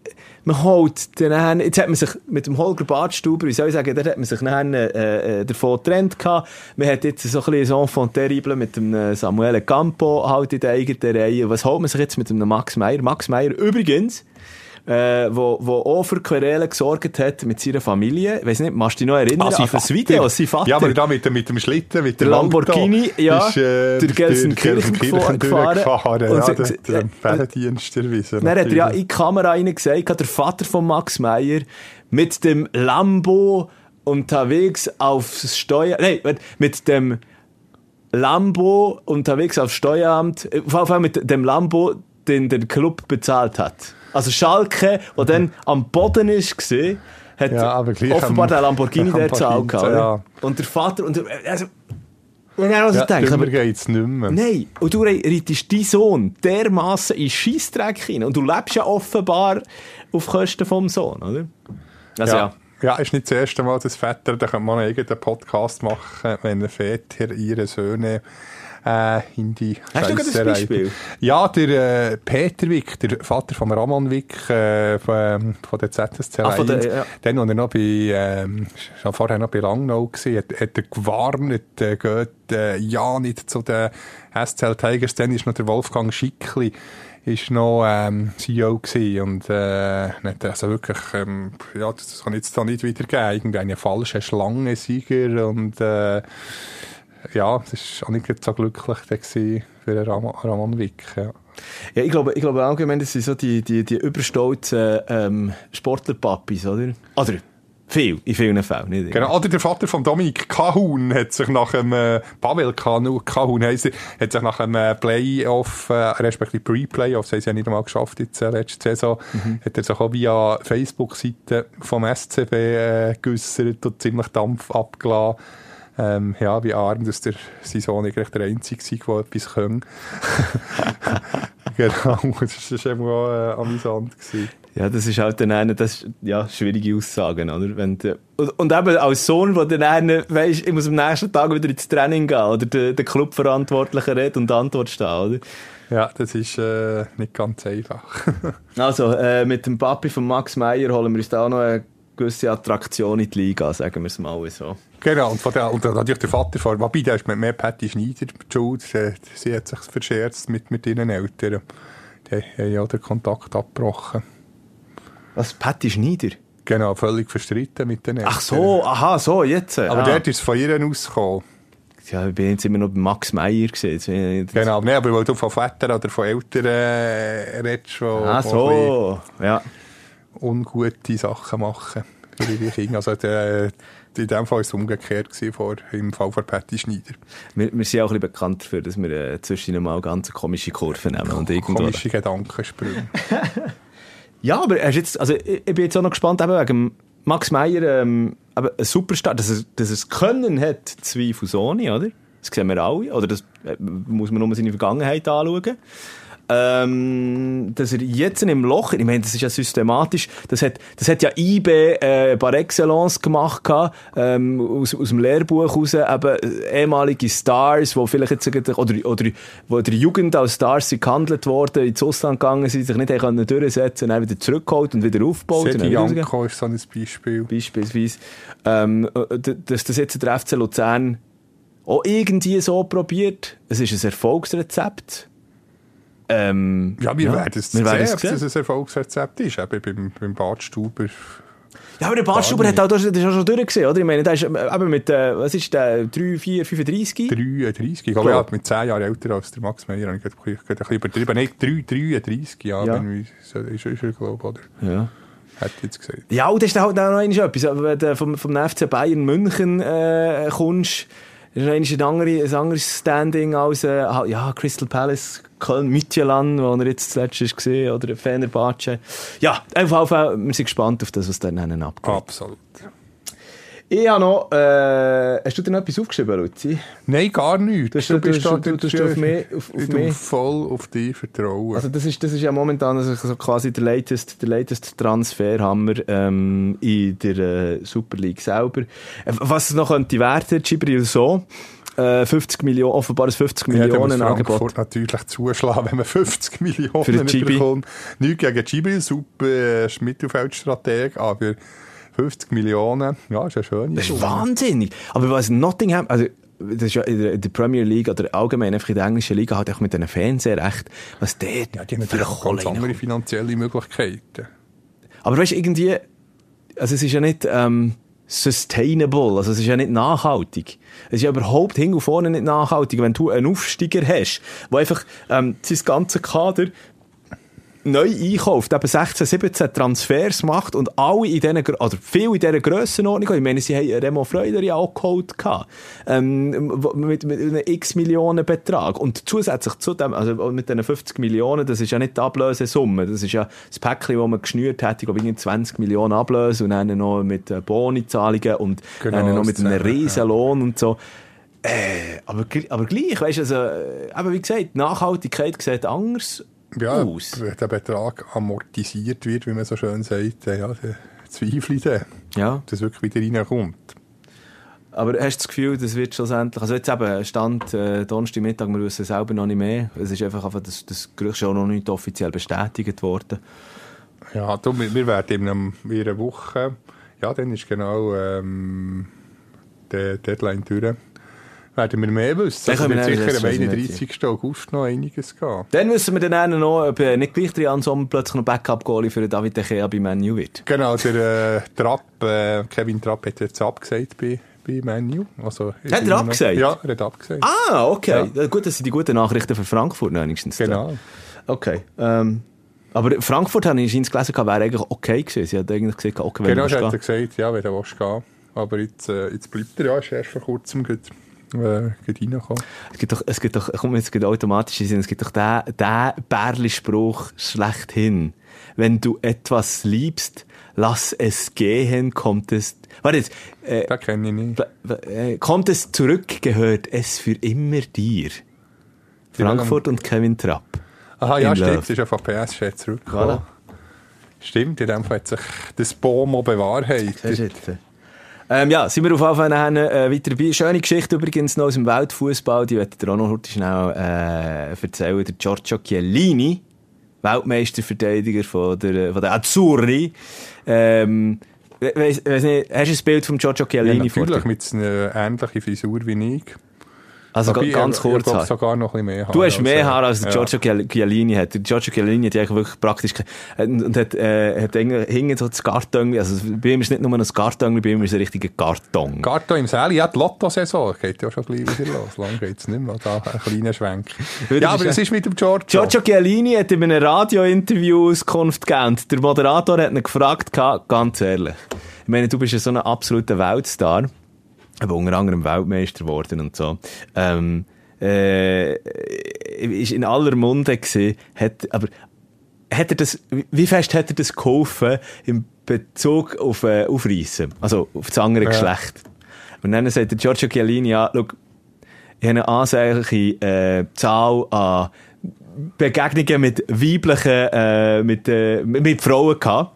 man holt den nachher, jetzt hat man sich mit dem Holger Badstuber, wie soll ich sagen, dort hat man sich nachher, äh, äh, davon getrennt gehabt. Man hat jetzt so ein bisschen ein Enfant terrible mit dem äh, Samuele Campo halt in der eigenen Reihe. Was holt man sich jetzt mit dem Max Meyer? Max Meyer übrigens, äh, wo, wo auch für Querelen gesorgt hat mit seiner Familie. Ich weiss nicht, machst du dich noch erinnern Ah, sein das Vater. Video? Sein Vater. Ja, aber da mit, dem- mit dem Schlitten, mit dem Lamborghini, ja, ist, äh, durch Gelsenkirchen gefahren. durchgefahren. Und Ja, sie- der, äh, Fährendienst erwiesen. Dann hat er ja in die Kamera rein gesagt, der Vater von Max Meyer mit dem Lambo unterwegs aufs Steuer... Nein, mit dem Lambo unterwegs aufs Steueramt, jeden Fall mit dem Lambo, den der Club bezahlt hat. Also Schalke, der dann am Boden ist, gesehen, hat Ja, offenbar am- den Lamborghini am der zahlt. Ja. Und der Vater... Und der, also, und dann, was Ja, ich denke, aber, geht's nicht mehr. Nein, und du reitest deinen Sohn dermassen in Scheissdreck hinein. Und du lebst ja offenbar auf Kosten vom Sohn, oder? Also ja. ja. Ja, ist nicht das erste Mal, dass Väter, da könnte man einen eigenen Podcast machen, wenn Väter ihre Söhne äh, in die Hast du gerade ein Beispiel? Ja, der äh, Peter Wick, der Vater von Ramon Wick, äh, von, von der ZSC Ah, von der- ja. dann, als er noch bei, ähm, schon vorher noch bei Langnau war, hat, hat er gewarnt, äh, geht äh, ja nicht zu den SCL Tigers, dann ist noch der Wolfgang Schickli, ist noch ähm, CEO gewesen und äh, hat also wirklich, ähm, ja, das kann ich jetzt da nicht wiedergeben, irgendeine falsche Schlange-Sieger und äh, ja, das war auch nicht so glücklich der gewesen für den Ramon, Wick. Ja. ja, ich glaube, ich glaube allgemein, das sind so die, die, die überstolzen ähm, Sportlerpapis, oder? Oder viel, in vielen Fällen. Nicht Genau, oder der Vater von Dominik Kahun hat sich nach dem, äh, Pavel Kanu, Kahun heisst er, hat sich nach dem äh, Playoff, äh, respektive Pre-Playoff, das haben sie ja nicht einmal geschafft jetzt äh, letzte Saison, hat er sich auch via Facebook-Seite vom SCB äh, geäussert und ziemlich Dampf abgelassen. Ähm, ja, wie arm, dass der, sein Sohn eigentlich der Einzige war, der etwas kann. genau, das war eben auch äh, amüsant. Gewesen. Ja, das ist halt dann eine, das ist, ja, schwierige Aussagen, oder? Wenn du, und, und eben als Sohn, der dann eine, weisst, ich muss am nächsten Tag wieder ins Training gehen, oder der, der Clubverantwortliche redet und Antwort stehen, oder? Ja, das ist äh, nicht ganz einfach. also, äh, mit dem Papi von Max Meyer holen wir uns da auch noch eine gewisse Attraktion in die Liga, sagen wir es mal so. Genau, und, von der, und natürlich der Vater von, wobei, der ist mit mehr Patty Schneider schuld, sie, sie hat sich verscherzt mit, mit ihren Eltern. Die haben ja den Kontakt abgebrochen. Was, Patty Schneider? Genau, völlig verstritten mit den Eltern. Ach so, aha, so, jetzt. Aber ah. dort ist es von ihr ausgekommen. Ja, ich bin jetzt immer noch bei Max Meyer gesehen. Genau, nee, aber weil du von Vätern oder von Eltern äh, redest, die ah, so, ja. ungute Sachen machen für ihre Kinder. Also der, in dem Fall war es umgekehrt gewesen, vor, im Fall von Patty Schneider. Wir, wir sind auch ein bisschen bekannt dafür, dass wir äh, zwischen mal ganz komische Kurven nehmen. Und irgendwo... Komische Gedankensprünge. ja, aber er ist jetzt, also ich, ich bin jetzt auch noch gespannt, eben wegen Max Meyer, ähm, aber ein Superstar, dass er, dass er es können hat, zweifelsohne, oder? Das sehen wir alle, oder das äh, muss man nur seine Vergangenheit anschauen. Ähm, dass er jetzt im Loch, ich meine, das ist ja systematisch, das hat, das hat ja IB äh, par excellence gemacht, ähm, aus, aus dem Lehrbuch raus, eben äh, ehemalige Stars, wo vielleicht jetzt, oder, oder wo der Jugend als Stars sind gehandelt worden, ins Ausland gegangen sind, sich nicht können durchsetzen, dann wieder zurückgeholt und wieder aufgebaut. Sedi Janko ist so ein Beispiel. Beispielsweise. Ähm, äh, dass das jetzt der FC Luzern auch irgendwie so probiert. Es ist ein Erfolgsrezept. Ähm, ja, wir ja, werden es sehen, ob es ein Erfolgsrezept ist. Eben beim, beim Badstuber. Ja, aber der Badstuber hat auch, das, auch schon durchgesehen, oder? Ich meine, der ist eben mit, äh, was ist der, 3, 4, 35? 33. Ich glaube, hat mit 10 Jahren älter als der Max Meyer. Ich habe ein bisschen übertrieben. Nein, 3, 33 Jahre, ja. wenn wir, ist, ist er, glaube oder? Ja. Hat jetzt gesagt. Ja, und das ist dann halt auch noch etwas. Wenn du vom, vom FC Bayern München äh, kommst, ist noch ein, andere, ein anderes Standing als äh, ja, Crystal Palace, Köln, Midtjylland, wo er jetzt zuletzt gesehen oder Fenerbahce. Ja, einfach, Fall, wir sind gespannt auf das, was dann abgeht. Absolut. Ich habe noch, äh, hast du dir noch etwas aufgeschrieben, Luzi? Nein, gar nicht. Du, du, bist du, du, du, du auf mich, auf, auf ich mich. voll auf dich vertrauen. Also das ist, das ist ja momentan also so quasi der latest, der latest Transferhammer ähm, in der äh, Super League selber. Äh, was es noch könnte werden, Gibril so, 50 Millionen, offenbar ein 50 ja, Millionen Angebot. natürlich zuschlagen, wenn man 50 Millionen Für bekommt. Nicht gegen Gibril, super äh, Mittelfeldstrateg, aber 50 Millionen, ja, ist ja schön. Das ist wahnsinnig. Aber was Nottingham, also das ist ja in der Premier League oder allgemein einfach in der englischen Liga halt auch mit den Fernseherrecht, was der Ja, die haben natürlich auch ganz andere finanzielle Möglichkeiten. Aber weißt du, irgendwie, also es ist ja nicht ähm, sustainable, also es ist ja nicht nachhaltig. Es ist ja überhaupt hin und vorne nicht nachhaltig, wenn du einen Aufsteiger hast, der einfach ähm, sein ganzes Kader neu einkauft, eben 16, 17 Transfers macht und alle in diesen, oder viele in dieser Grössenordnung, ich meine, sie haben Remo Freuder ja auch geholt ähm, mit, mit einem x Millionen Betrag und zusätzlich zu dem, also mit diesen 50 Millionen, das ist ja nicht die Ablösesumme, das ist ja das Päckchen, das man geschnürt hat, ich glaube, 20 Millionen Ablöse und dann noch mit äh, Bonizahlungen und genau, dann noch mit einem riesen Lohn und so. Äh, aber, aber gleich, weißt du, also, äh, aber wie gesagt, Nachhaltigkeit sieht anders ja, aus. Wenn der Betrag amortisiert wird, wie man so schön sagt, ja, dann zweifle ich dann, ja. dass es wirklich wieder reinkommt. Aber hast du das Gefühl, das wird schlussendlich, also jetzt eben, Stand äh, Donnerstagmittag, wir wissen selber noch nicht mehr, es ist einfach, einfach das, das Gerücht schon noch nicht offiziell bestätigt worden. Ja, du, wir, wir werden in einer Woche, ja, dann ist genau ähm, der Deadline durch werden wir mehr wissen. Dann also wird sicher am 31. August noch einiges gehen. Dann wissen wir dann noch, ob äh, nicht gleich Jan Sommer plötzlich noch Backup-Goalie für David De Gea bei Manu wird. Genau, der äh, Trapp, äh, Kevin Trapp hat jetzt abgesagt bei bei Menu. Also, hat er abgesagt? Ja, er hat abgesagt. Ah, okay. Ja. Gut, das sind die guten Nachrichten für Frankfurt wenigstens. Genau. Okay. Ähm, aber Frankfurt, habe ich gelesen, wäre eigentlich okay gewesen. Sie hat eigentlich gesagt, okay, wenn genau, du hat er gesagt, ja, wenn du willst gehen. Aber jetzt, äh, jetzt bleibt er ja, ist erst vor kurzem gut äh, reinkommen. Es gibt doch, es gibt doch, komm, jetzt geht automatisch Sinn, es gibt doch den, den Bärli-Spruch schlechthin. wenn du etwas liebst, lass es gehen, kommt es, warte jetzt, äh, Das kenne ich nicht. äh, kommt es zurück, gehört es für immer dir. Frankfurt und Kevin Trapp. Aha, ja, In stimmt. Das ist ja von PSG zurückgekommen. Voilà. Stimmt, in dem Fall hat sich das Bomo bewahrheitet. Ähm, ja, sind wir auf jeden Fall äh, weiter dabei. Schöne Geschichte übrigens noch aus dem Weltfußball, die möchte ich dir auch noch heute schnell äh, erzählen. Der Giorgio Chiellini, Weltmeisterverteidiger von der, von der Azzurri. Ähm, we- weiss, weiss nicht, hast du ein Bild von Giorgio Ja, Chiellini vor natürlich, dir? mit einer ähnlichen Frisur wie ich. Also Wobei, ga- ganz ich- kurz. Ich Haar. sogar noch ein bisschen mehr. Du hast mehr er. Haar als Ja. Giorgio Chiell- Chiellini hat. Giorgio Chiellini hat eigentlich wirklich praktisch ke- und, hat, äh, hat hinten so das Karton, also bei ihm ist es nicht nur ein Karton, bei ihm ist es ein richtiger Karton. Garto im Säli, ja, die Lotto-Saison geht ja schon gleich wieder los. Lang geht's nicht mehr. Da ein kleiner Schwenk. Ja, ich aber es ist mit dem Giorgio. Giorgio Chiellini hat in einem Radio-Interview Auskunft gegeben. Der Moderator hat ihn gefragt, ganz ehrlich. Ich meine, du bist ja so ein absoluter Weltstar. Aber unter anderem Weltmeister geworden und so. Ähm, äh, ist in aller Munde gewesen, hat, aber hat er das, wie fest hat er das geholfen in Bezug auf äh, Aufreissen? Also auf das andere Ja. Geschlecht. Und dann sagt der Giorgio Chiellini, ja, schau, ich habe eine ansehnliche äh, Zahl an Begegnungen mit weiblichen, äh, mit, äh, mit Frauen gehabt.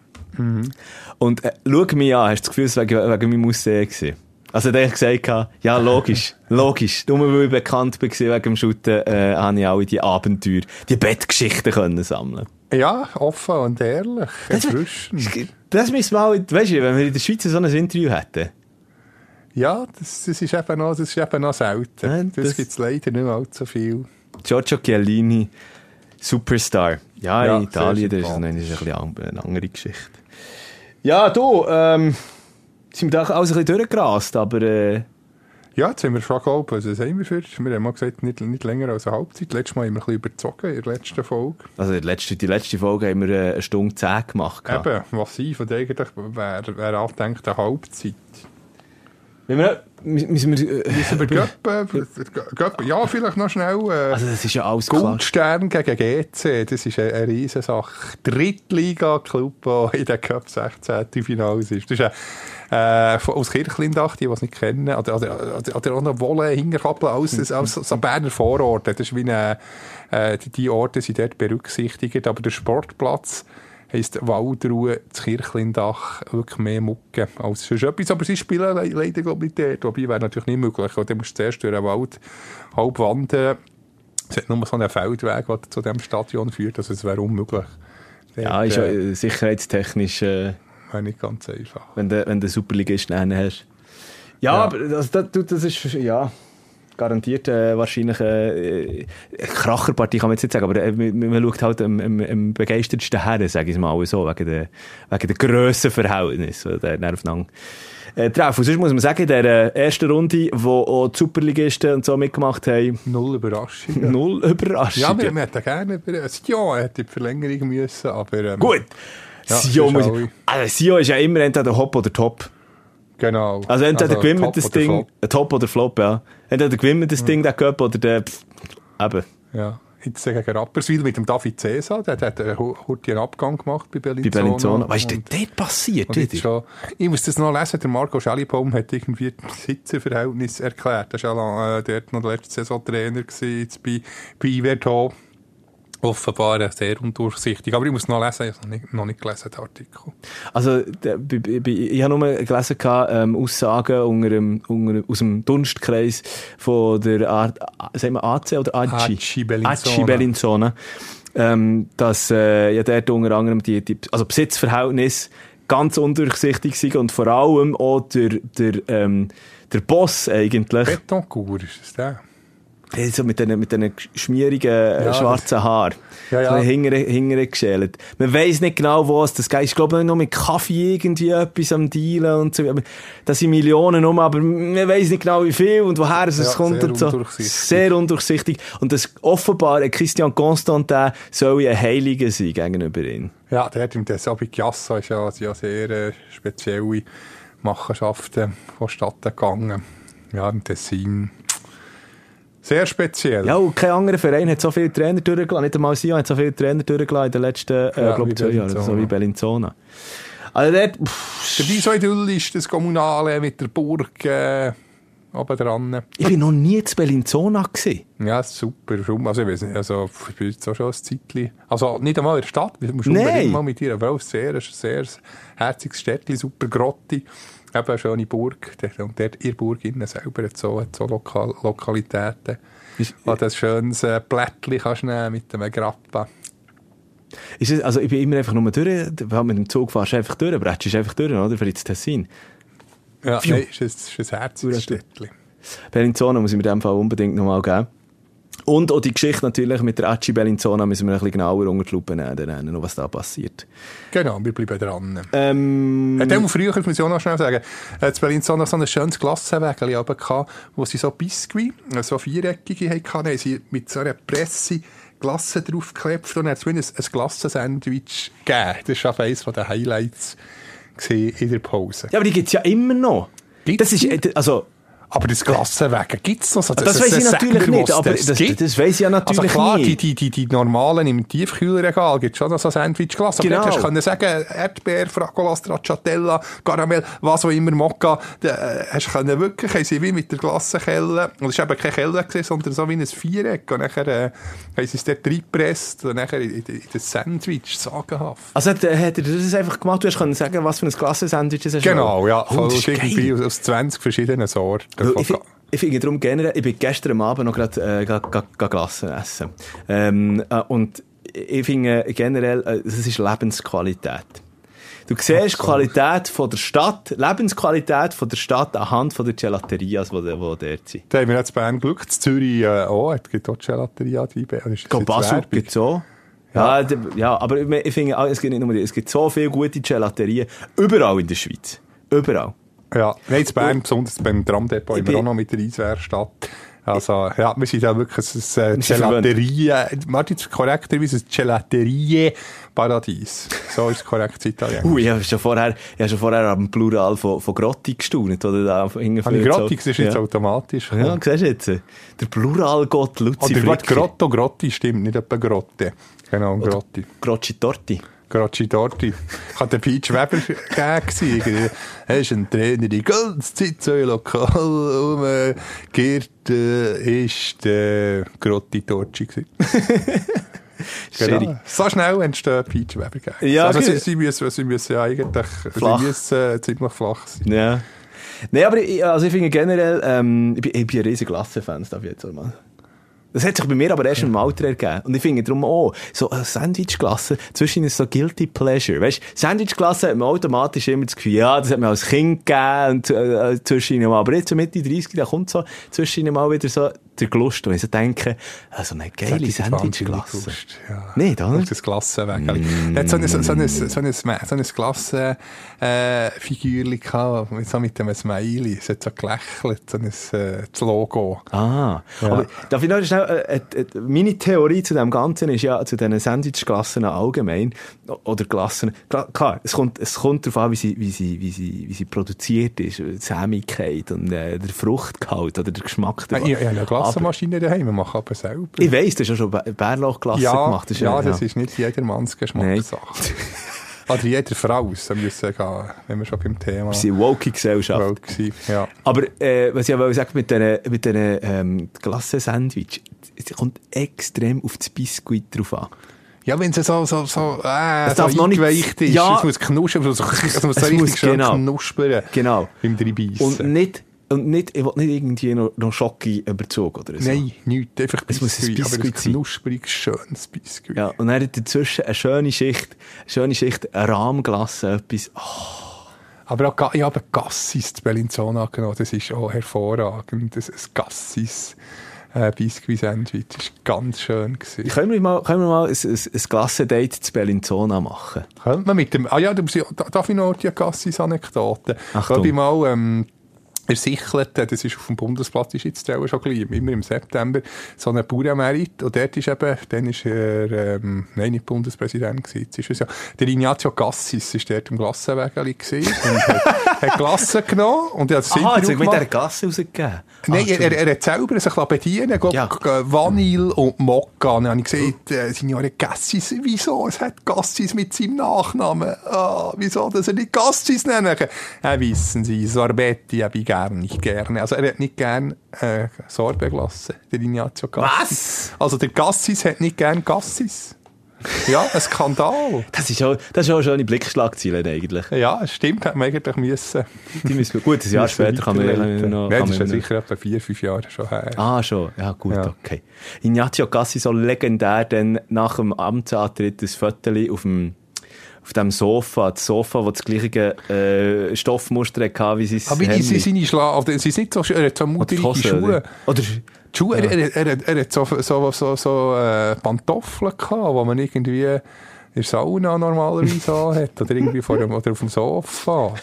Und äh, schau mich an, hast du das Gefühl, es war wegen, wegen meinem Aussehen gewesen? Also, er hat gesagt, ja, logisch, logisch. Nur weil ich bekannt war wegen dem Shooten, äh, habe ich alle die Abenteuer, die Bettgeschichten können sammeln. Ja, offen und ehrlich. Erfrischend. Das müssen wir mal, weißt du, wenn wir in der Schweiz so ein Interview hätten. Ja, das, das, ist eben noch, das ist eben noch selten. Ja, das das- gibt es leider nicht allzu viel. Giorgio Chiellini, Superstar. Ja, Ja, in Italien, das ist, das ist ein bisschen an- eine andere Geschichte. Ja, du, ähm, sind wir da alles ein bisschen durchgerast, aber äh, Ja, jetzt haben wir schon geglaubt, was haben wir für? Wir haben mal gesagt, nicht, nicht länger als eine Halbzeit. Letztes Mal haben wir ein bisschen überzogen in der letzten Folge. also die letzte, die letzte Folge haben wir äh, eine Stunde 10 gemacht. Eben, was sie von eigentlich wäre wär angedenkt eine Halbzeit. Wenn wir, müssen wir, äh, Göppe, Göppe, ja, vielleicht noch schnell. Äh, also das ist ja alles klar. Goldstern gegen GC, das ist eine, eine Riesensache. Drittliga-Club, der in den Cup 16 Finals ist. Das ist äh, aus Kirchlindach, die, die es nicht kennen. Oder, oder, oder, oder auch noch Wolle, Hingerkappel, alles, alles so Berner Vororte. Das ist wie eine, äh, die, die Orte sind dort berücksichtigt. Aber der Sportplatz heisst Waldruhe, das Kirchlindach, wirklich mehr Mucke als sonst etwas. Aber sie spielen le leider, glaube ich, nicht dort. Wobei wäre natürlich nicht möglich. Oder musst du zuerst durch den Wald halb wandern. Es hat nur so einen Feldweg, der zu diesem Stadion führt, also es wäre unmöglich. Ja, Dort, ist ja äh, äh, sicherheitstechnisch, äh, nicht ganz einfach. wenn du, wenn du Superligisten hast. Ja, Ja. aber das, das, das ist, ja, garantiert äh, wahrscheinlich äh, eine Kracherpartie, kann man jetzt nicht sagen, aber äh, man, man schaut halt am, am, am begeistertsten her, sage ich mal so, wegen der, wegen der Grössenverhältnis, die der aufeinander äh, treffen. Und sonst muss man sagen, in der äh, ersten Runde, wo auch die Superligisten und so mitgemacht haben, Null Überraschungen. null Überraschungen. Ja, wir, wir hätten gerne über... Sion hätte die Verlängerung müssen, aber... Ähm, Gut. Ja, Sion, ist also Sion ist ja immer entweder Hop oder Top. Genau. Also entweder gewinnen wir Top das oder Ding, Flop. äh, Top oder Flop, ja. Entweder gewinnen wir das Ding, der Cup, oder der, pff, eben. Ja. Jetzt gegen Rapperswil mit dem David Cesar, der hat äh, hu- heute einen Abgang gemacht bei Bei Bellinzona. Bellinzona. Was ist denn Und- dort passiert? Und schon, ich muss das noch lesen, der Marco Schellibaum hat irgendwie das Sitzerverhältnis erklärt. Er war ja äh, dort noch letzte Saison Trainer gewesen, jetzt bei, bei Iverto. Offenbar sehr undurchsichtig. Aber ich muss noch lesen, ich habe noch nicht, noch nicht gelesen, den Artikel. Also, ich habe nur gelesen, ähm, Aussagen unter dem, unter, aus dem Dunstkreis von der Art, sagen wir AC oder? Aci Bellinzona. Aci Bellinzona. Ähm, dass äh, ja dort unter anderem die, die also Besitzverhältnis ganz undurchsichtig sind und vor allem auch der, der, ähm, der Boss eigentlich. Betoncourt, ist das der? So mit diesen mit den schmierigen äh, Ja, schwarzen Haaren. Ja, ja. So hingere, hingere geschält. Man weiss nicht genau, wo es das geht. Ich glaube, noch mit Kaffee irgendwie etwas am Dealen und so. Aber Das sind Millionen um, aber man weiss nicht genau, wie viel und woher es Ja, kommt sehr und so. undurchsichtig. Sehr undurchsichtig. Und das offenbar, äh, Christian Constantin soll ein Heiliger sein gegenüber ihm. Ja, der hat im Desabi Chiassa ist ja, ja sehr äh, spezielle Machenschaften vonstatten gegangen. Ja, im Tessin. Sehr speziell. Ja, und kein anderer Verein hat so viele Trainer durchgelassen. Nicht einmal Sion hat so viele Trainer durchgelassen in den letzten, äh, Ja, glaub, wie zwei Jahren. So wie Bellinzona. Also dort, Dabei so idyllisch, das Kommunale mit der Burg äh, oben dran. ich bin noch nie zu Bellinzona gewesen. Ja, super. Also, ich weiß nicht, also, ich bin jetzt auch schon ein Zeitchen. Also, nicht einmal in der Stadt. Du musst Nein. unbedingt mal mit Frau. Es ist sehr, sehr herziges Städtchen, super Grotti. Eben eine schöne Burg. Und dort, ihr Burg innen selber hat so, hat so Lokal Lokalitäten. Wo du ein schönes äh, kannst nehmen mit einem Grappa. Ist es, also ich bin immer einfach nur durch, du mit dem Zug fährst, einfach durch, bretschst einfach durch, oder? Für ins Tessin. Ja, Pfiuh. nein, ist ein, ist ein herziges Städtchen. Bellinzona muss ich mir in dem Fall unbedingt nochmal geben. Und auch die Geschichte natürlich mit der Aci Bellinzona müssen wir ein bisschen genauer unter die Lupe nehmen, noch was da passiert. Genau, wir bleiben dran. Ähm, Hat auch früher, das muss ich auch noch schnell sagen, hat in Berlin so ein schönes Glassenwägel gehabt, wo sie so Biscuit, so viereckige hatten, haben sie mit so einer Presse Glasse draufgeklebt und hat es wie ein, Glassensandwich gegeben. Das war eines der Highlights in der Pause. ja, aber die gibt's ja immer noch. Gibt's das ist, äh, also, Aber das Glassenwägel gibt es noch. So, das das- das ich natürlich nicht, aber das, gibt. das weiss ich ja natürlich Also klar, die, nicht. die, die, die normalen im Tiefkühlregal gibt es schon noch so Sandwich-Glas. Aber Genau. hast du können sagen, Erdbeer, Fragola, Stracciatella, Karamell, was auch immer, Mokka. Da, äh, hast du können wirklich, haben sie wie mit der Glassenkelle, und es war eben keine Kelle, gewesen, sondern so wie ein Viereck. Und nachher äh, haben sie es dort reingepresst und nachher in, in, in das Sandwich, sagenhaft. Also hat, äh, hat er das einfach gemacht, du hast können sagen, was für ein Glassensandwich das ist? Genau, ja. Voll das ist irgendwie aus 20 verschiedenen Sorten. Weil Ich, fi- ich finde darum generell, ich bin gestern Abend noch gerade äh, Glassen essen. Ähm, äh, und ich finde generell, äh, das ist Lebensqualität. Du siehst die Qualität von der Stadt, Lebensqualität von der Stadt anhand von der Gelaterias, die, die dort sind. Da haben wir jetzt Bern Glück, in Zürich äh, auch, es gibt auch Gelateria, Ich glaube, jetzt Basel gibt es auch. Ja, d- ja, aber ich ich finde, ah, es gibt nicht nur die, es gibt so viele gute Gelaterien, überall in der Schweiz. Überall. Ja, nein, in Bern, besonders beim Tramdepot, immer auch noch mit der Eiswehrstadt. Also, ja, wir sind ja wirklich ein äh. Gelaterie, Martin, korrekterweise ein Gelaterie-Paradies. So ist es korrekt Italien. Uh, ich habe schon vorher, ich habe schon vorher am Plural von, von Grotti gestaunt, oder da ich Grotti, das ist jetzt ja. automatisch. Ja, siehst du jetzt? Der Pluralgott Luzi Oder. Grotto, Grotti stimmt, nicht etwa Grotte. Genau, Grotti. Grocci Torti. Grocci Torti. Kann der Peach Weber irgendwie. Er ist ein Trainer, die ganze Zeit so lokal umgeirrt, äh, ist der Grotti Torci gewesen. Schwierig. Genau. So schnell entstehen Peach Weber gegeben. Ja, also sie, sie, müssen, sie müssen eigentlich Flach. Sie müssen, äh, ziemlich flach sein. Ja. Nein, aber ich, also ich finde generell, ähm, ich bin, ich bin ein riesiger Glasse-Fan, darf ich jetzt auch mal. Das hat sich bei mir aber erst im Alter ergeben. Und ich finde darum auch, so Sandwich-Klasse, zwischen ist so Guilty Pleasure. Weißt Sandwich-Klasse hat man automatisch immer das Gefühl, ja, das hat man als Kind gegeben und äh, zwischen mal. Aber jetzt so Mitte 30, da kommt so zwischen mal wieder so der Gelust, wo ich so denke, also eine geile gewusst, Ja. Nicht, oder? Das Glassenwägel. Mm. hat so ein, so ein, so ein, so ein, so ein Glassenfigürchen gehabt, mit- so mit einem Smiley. Es hat so gelächelt, so ein, äh, das Logo. Ah, Ja. aber darf ich noch schnell, äh, äh, äh, meine Theorie zu dem Ganzen ist ja, zu diesen Sandwich-Glassen allgemein, oder Glassen, klar, es kommt, es kommt darauf an, wie sie, wie sie, wie sie, wie sie produziert ist, die Sämigkeit und äh, der Fruchtgehalt oder der Geschmack. Ich, ich habe eine Aber- Glassenmaschine daheim, wir machen aber selber. Ich weiss, du hast ja schon Bär- Bärlauchglasse ja, gemacht. Das ist ja, das ist nicht jedermanns. Geschmackssache. Oder jeder Frau, so müssen gehen, wenn wir schon beim Thema Wir sind eine woke Gesellschaft. Waren. Ja. Aber äh, was ich aber sagen mit diesen mit diesen, ähm, Glassen-Sandwich, es kommt extrem auf das Biskuit drauf an. Ja, wenn es so, so, so, äh, Es so darf noch nicht- ist, Ja. es muss knuspern, es muss, es muss so Es richtig muss- schön genau. knuspern. Genau. Beim Dreinbeissen. Und nicht, und nicht, ich will nicht irgendwie noch, noch Schocke-Überzug oder so. Nein, nichts, einfach Es muss ein Biskuit, ein sein. knuspriges, schönes Biskuit. Ja, und dann hat dazwischen eine schöne Schicht, eine schöne Schicht, eine Rahmglasse, etwas. Oh, Aber auch, ich habe Gassis zu Bellinzona genommen, das ist auch hervorragend. Das, ein Gassis äh, Biskuit-Sandwich das war ganz schön. Gewesen. können wir mal, können wir mal ein, ein, ein Glassendate zu Bellinzona machen? Könnte man mit dem, ah ja, darf ich noch die Gassis-Anekdote? Bin ich mal, ähm, Ersichelten, das ist auf dem Bundesplatz, ist jetzt schon gleich, immer im September, so ein Bauernmerit. Und dort ist eben, dann ist er, ähm, nein, nicht Bundespräsident gewesen, jetzt ist es ja, der Ignazio Gassis ist dort im Glassenwägeli gewesen und hat, hat Glassen genommen und er hat Aha, jetzt hat mit der Gasse rausgegeben. Nein, Ah, er, er, er hat selber sich bedienen glaub, Ja. ja. Vanille und Mokka. Und dann habe ich gesagt, äh, Signore Gassis, wieso? Es hat Gassis mit seinem Nachnamen. Ah, wieso, dass er nicht Gassis nennen kann? Ja, wissen Sie, Sorbetti habe ich gar nicht gerne. Also er hat nicht gern äh, Sorbe gelassen, der Ignazio Gassis. Was? Also der Gassis hat nicht gern Gassis. Ja, ein Skandal. Das ist auch, das ist auch schon eine Blickschlagziele eigentlich. Ja, stimmt, hat man eigentlich müssen. Die müssen gut, ein Jahr später kann man, kann man noch... Nein, das ist ja sicher etwa vier, fünf Jahre schon her. Ah, schon. Ja, gut, Ja. okay. Ignazio Gassi so legendär dann nach dem Amtsantritt das Foto auf dem, auf dem Sofa. Das Sofa, das das gleiche äh, Stoffmuster hatte wie sein Aber wie Hemd. sie seine Schla... Sie sind so... Er hat so mutige Hose, Schuhe. oder? Oder... Die Schuhe, er, er, er, er hat so, so, so, so äh, Pantoffeln gehabt, die man irgendwie in der Sauna normalerweise anhat. Oder irgendwie vor dem, oder auf dem Sofa.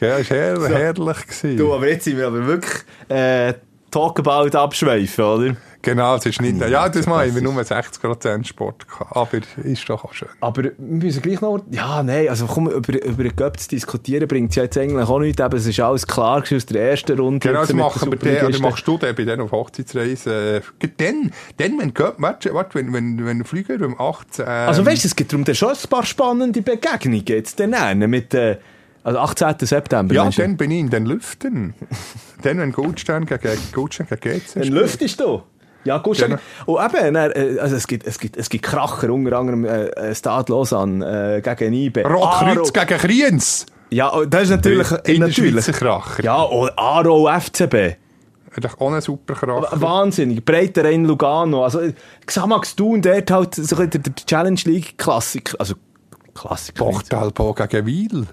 Ja, das war her, herrlich. Gewesen. Du, aber jetzt sind wir aber wirklich äh, Talk about abschweifen, oder? Genau, es ist nicht... Ja, das Mal haben wir nur 60% Sport gehabt. Aber ist doch auch schön. Aber wir müssen gleich noch... Ja, nein, also komm, über, über den Göpp zu diskutieren bringt es ja jetzt eigentlich auch nichts. Eben, es ist alles klar aus der ersten Runde. Genau, das machen den wir dann, oder machst du den bei denen auf Hochzeitsreise? Äh, dann, dann, wenn, Göpp- warte, warte, wenn, wenn, wenn Flüger um 18... Ähm, Also weißt du, es gibt darum schon ein paar spannende Begegnungen jetzt dann nennen mit äh, also 18. September. Ja, dann bin ich in den Lüften. dann, wenn Goldstein gegen, Goldstein gegen GC Dann lüftest du. Ja, gut. Genau. Und eben, äh, also es gibt, es gibt, es gibt Kracher, unter anderem äh, äh, Stade Lausanne äh, gegen IBE. Rotkreuz gegen Kriens. Ja, und das ist natürlich... In natürlich. Kracher. Ja, und Aro FCB. Ist auch ein super Kracher. Wahnsinnig. Breiter Rhein Lugano. Also, Xamax Thun, dort halt so der Challenge League Klassiker. Also, Klassiker. Bachtalpo gegen Wiel.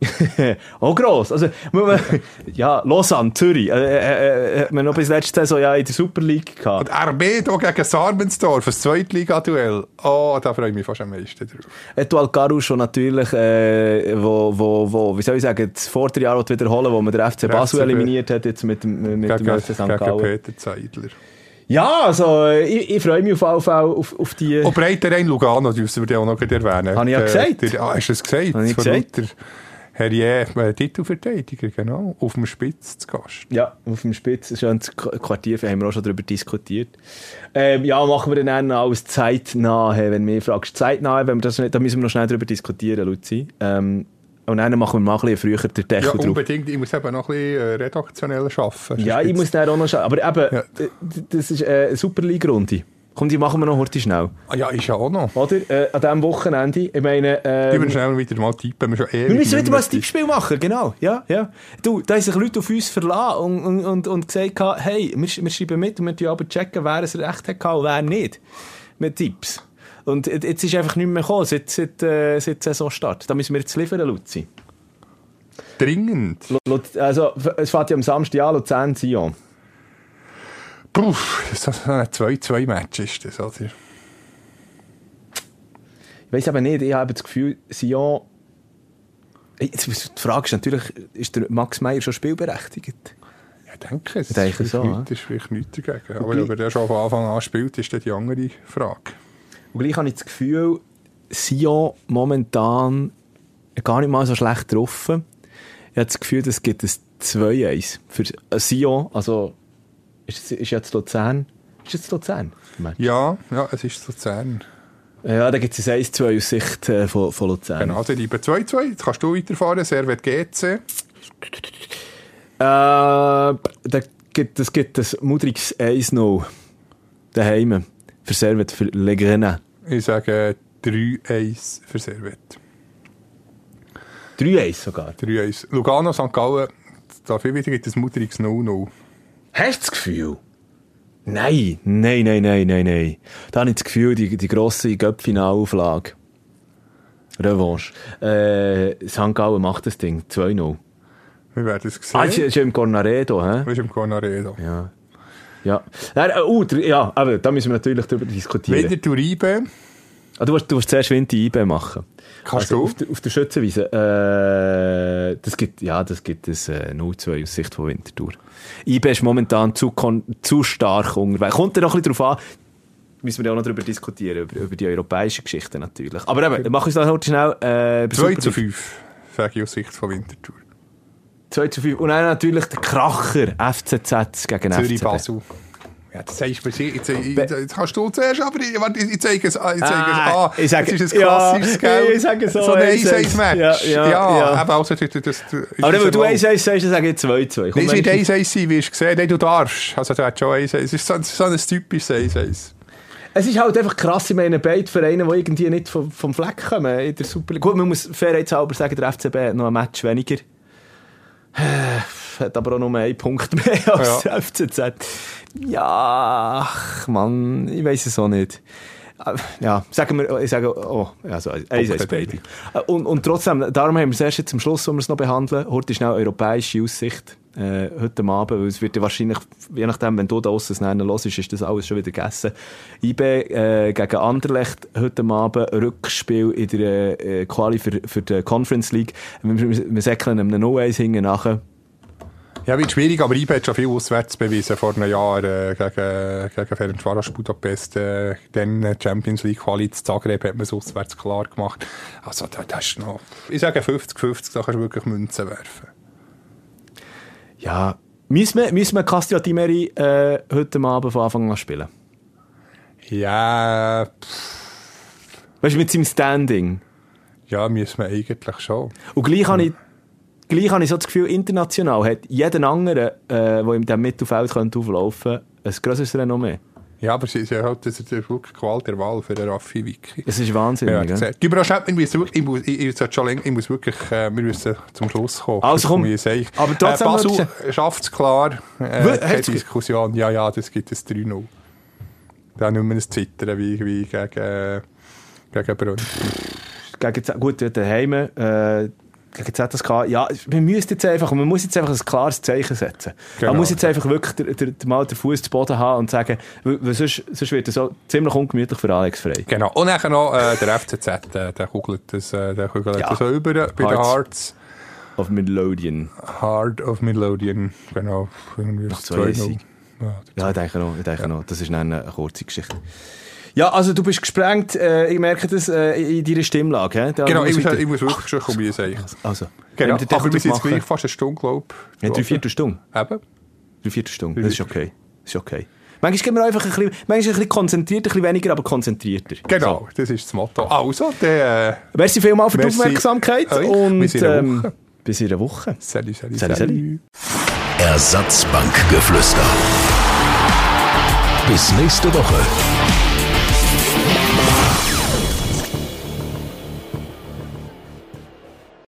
auch gross. Also, ja, Lausanne, Zürich. Äh, äh, äh, hat man noch bis letzte Saison ja in der Super League gehabt. Und RB hier gegen Sarmensdorf, ein Zweitliga-Duell. Oh, da freue ich mich fast am meisten drauf. Etual Caruso natürlich, äh, wo, wo, wo, wie soll ich sagen, das Vorderjahr wiederholen, wo man den FC Basel eliminiert hat, jetzt mit dem, mit Gegen, dem FC St. gegen Gallen. Peter Zeidler. Ja, also, äh, ich, ich freue mich auf jeden Fall auf, auf die... Und Breiterein Lugano, die müssen wir dir auch noch erwähnen. Habe ich ja gesagt. Der, ah, hast du es gesagt? Habe ich gesagt. Luther. Herrier, äh, Titelverteidiger, genau. Auf dem Spitz zu Gast. Ja, auf dem Spitz, schon ins Qu- Quartier, haben wir auch schon darüber diskutiert. Ähm, ja, machen wir dann alles zeitnahe, wenn du mich fragst. Zeitnahe, wenn wir das nicht, da müssen wir noch schnell darüber diskutieren, Luzi. Ähm, und dann machen wir mal ein bisschen früher den Ja, Deckel drauf. unbedingt. Ich muss eben noch ein bisschen äh, redaktionell arbeiten. Ja, ich muss dann auch noch schauen. Aber eben, Ja. das ist äh, eine Super League-Runde. Komm, die machen wir noch heute schnell. Ah, ja, ist ja auch noch. Oder? Äh, an diesem Wochenende. Ich meine, Die ähm, müssen schnell wieder mal tippen. Wir, schon wir müssen wieder mal ein Tippspiel machen, genau. Ja, ja. Du, da haben sich Leute auf uns verlassen und, und, und, und gesagt, hey, wir, wir schreiben mit und wir tun aber checken, wer es recht hat und wer nicht. Mit Tipps. Und jetzt ist einfach nicht mehr gekommen, seit, seit, äh, seit Saisonstart. Da müssen wir jetzt liefern, Luzi. Dringend. Also, es fährt ja am Samstag an, Luzern, Sion. Puh, das ist ein 2-2-Match ist das, oder? Ich weiß aber nicht, ich habe das Gefühl, Sion... Jetzt, die Frage ist natürlich, ist der Max Meyer schon spielberechtigt? Ja, ich denke es. Ich denke so, nichts- ist vielleicht nichts dagegen. Aber ob er schon von Anfang an spielt, ist dann die andere Frage. Und gleich habe ich das Gefühl, Sion momentan gar nicht mal so schlecht getroffen. Ich habe das Gefühl, es gibt ein 2-1 für Sion. Also, ist, ist jetzt Luzern? Ist jetzt Luzern? Ja, ja, es ist Luzern. Ja, da gibt es ein 1-2 aus Sicht äh, von, von Luzern. Genau, also die 2-2. Jetzt kannst du weiterfahren. Servet GC. Äh, da gibt, es gibt ein mudriges 1-0 daheim. Für Servet, für Le Grenin. Ich sage 3-1 für Servet. 3-1 sogar. 3-1. Lugano, St. Gallen. Dafür wieder gibt es ein mutteriges 0-0. Hast du das Gefühl? Nein, nein, nein, nein, nein, nein. Da habe ich das Gefühl, die, die grosse Göpp-Finalauflage. Revanche. Äh, St. Gallen macht das Ding. 2-0. Wir werden es sehen. Ah, ist, ist ja im Cornaredo, hä? Ist im Cornaredo. Ja. Ja. Nein, äh, uh, ja, aber da müssen wir natürlich darüber diskutieren. Wieder Turibe. Ah, du, musst, du musst zuerst Winter IB machen. Kannst also du? Auf der, auf der Schützenwiese. Äh, das gibt, ja, das gibt es äh, 0-2 aus Sicht von Winterthur. IB ist momentan zu, zu stark unterwegs. Kommt ja noch ein bisschen darauf an, müssen wir ja auch noch darüber diskutieren, über, über die europäische Geschichte natürlich. Aber eben, mach uns das heute schnell. Äh, über 2 Super zu League. 5, sage ich aus Sicht von Winterthur. 2 zu 5. Und dann natürlich der Kracher FCZ gegen Zürich FCB. Basel. Ja, das sagst du mir. Jetzt, jetzt, jetzt kannst du zuerst, aber ich, warte, ich zeige es an. Ich zeige Ah, es an. ich sage- ist ein ja, klassisches, gell? ich sage so, So ein ich sage- 1-1-Match. ja, ja, ja. eben, also, das, das, das, Aber wenn du ist 1 1 sagst, dann sage ich 2 2. Nein, es wird 1-1 sein, wie du gesehen Nein, du darfst. Also, du hast schon 1-1. Es ist so, so ein typisches 1-1. Es ist halt einfach krass, ich meine, beide Vereine, die irgendwie nicht vom, vom Fleck kommen in der Super. Gut, man muss fairheitshalber sagen, der FCB hat noch ein Match weniger. Hat aber auch noch einen Punkt mehr als der FCZ. Ja, ach, Mann, ich weiß es auch nicht. Äh, Ja, sagen wir, ich sage, oh, also, eins, eins, beide. Äh, Und, und trotzdem, darum haben wir es erst jetzt zum Schluss, wo wir es noch behandeln. Heute ist schnell europäische Aussicht, äh, heute Abend, weil es wird ja wahrscheinlich, je nachdem, wenn du da es nachher hörst, ist das alles schon wieder gegessen. IB äh, gegen Anderlecht heute Abend, Rückspiel in der äh, Quali für, für die Conference League. Wir, wir, wir säckeln einem 0-1 hinten nachher. Ja, wird schwierig, aber IB hat schon viel auswärts bewiesen vor einem Jahr äh, gegen, gegen Ferencvaros Budapest. Äh, dann äh, Champions League Quali zu Zagreb hat man es auswärts klar gemacht. Also, da, das ist noch, ich sage 50-50, da kannst du wirklich Münzen werfen. Ja, müssen wir, müssen wir Castro Timeri äh, heute Abend von Anfang an spielen? Ja, pff, Weißt du, mit seinem Standing. ja, müssen wir eigentlich schon. Und gleich habe ich, gleich habe ich so das Gefühl, international hat jeder andere, äh, der in diesem Mittelfeld könnte auflaufen könnte, ein grösseres Renommee. Ja, aber sie ist ja halt, das ist wirklich Gewalt der Wahl für den Raffi Wiki. Das ist wahnsinnig. Ja, mir auch schnell, ich muss, wirklich- ich muss, ich, ich, sollte schon länger, ich muss wirklich, äh, wir müssen zum Schluss kommen. Also komm, ich sagen. aber trotzdem äh, Basel schafft es klar, äh, keine Diskussion. Ja, ja, das gibt es 3-0. Da nicht mehr ein Zittern wie, wie gegen, äh, gegen Brünn. Gegen, gut, daheim, äh, gegen ZSK, ja, man müsste jetzt einfach, man muss jetzt einfach ein klares Zeichen setzen. Genau. Man muss jetzt einfach wirklich der, der, der, mal den Fuß zu Boden haben und sagen, weil, sonst, sonst wird es so ziemlich ungemütlich für Alex Frey. Genau. Und dann noch äh, der FCZ, äh, der kugelt das, äh, der kugelt Ja. das so über bei den Hearts. Auf Midlothian. Heart of Midlothian. Genau. Irgendwie Nach das zwei 2-0. Siegen. Ja, Ja, ich denke noch, ich denke noch. Das ist eine kurze Geschichte. Ja, also du bist gesprengt, äh, ich merke das äh, in deiner Stimmlage. Da Genau, ich muss ich muss wirklich schon kommen, ich sage. Also, Genau, wir aber wir sind jetzt gleich fast eine Stunde, glaube ich. Ja, drei Viertelstunde. Eben. Drei Viertelstunde, das ist okay. Das ist okay. Manchmal gehen wir einfach ein bisschen, manchmal ein bisschen konzentrierter, ein bisschen weniger, aber konzentrierter. Genau, das ist das Motto. Also, der... Äh, So. Merci vielmals für die Aufmerksamkeit euch. und Bis in einer ähm, Woche. bis in einer Woche. Salut, salut, Salut, salut. Ersatzbankgeflüster. Bis nächste Woche.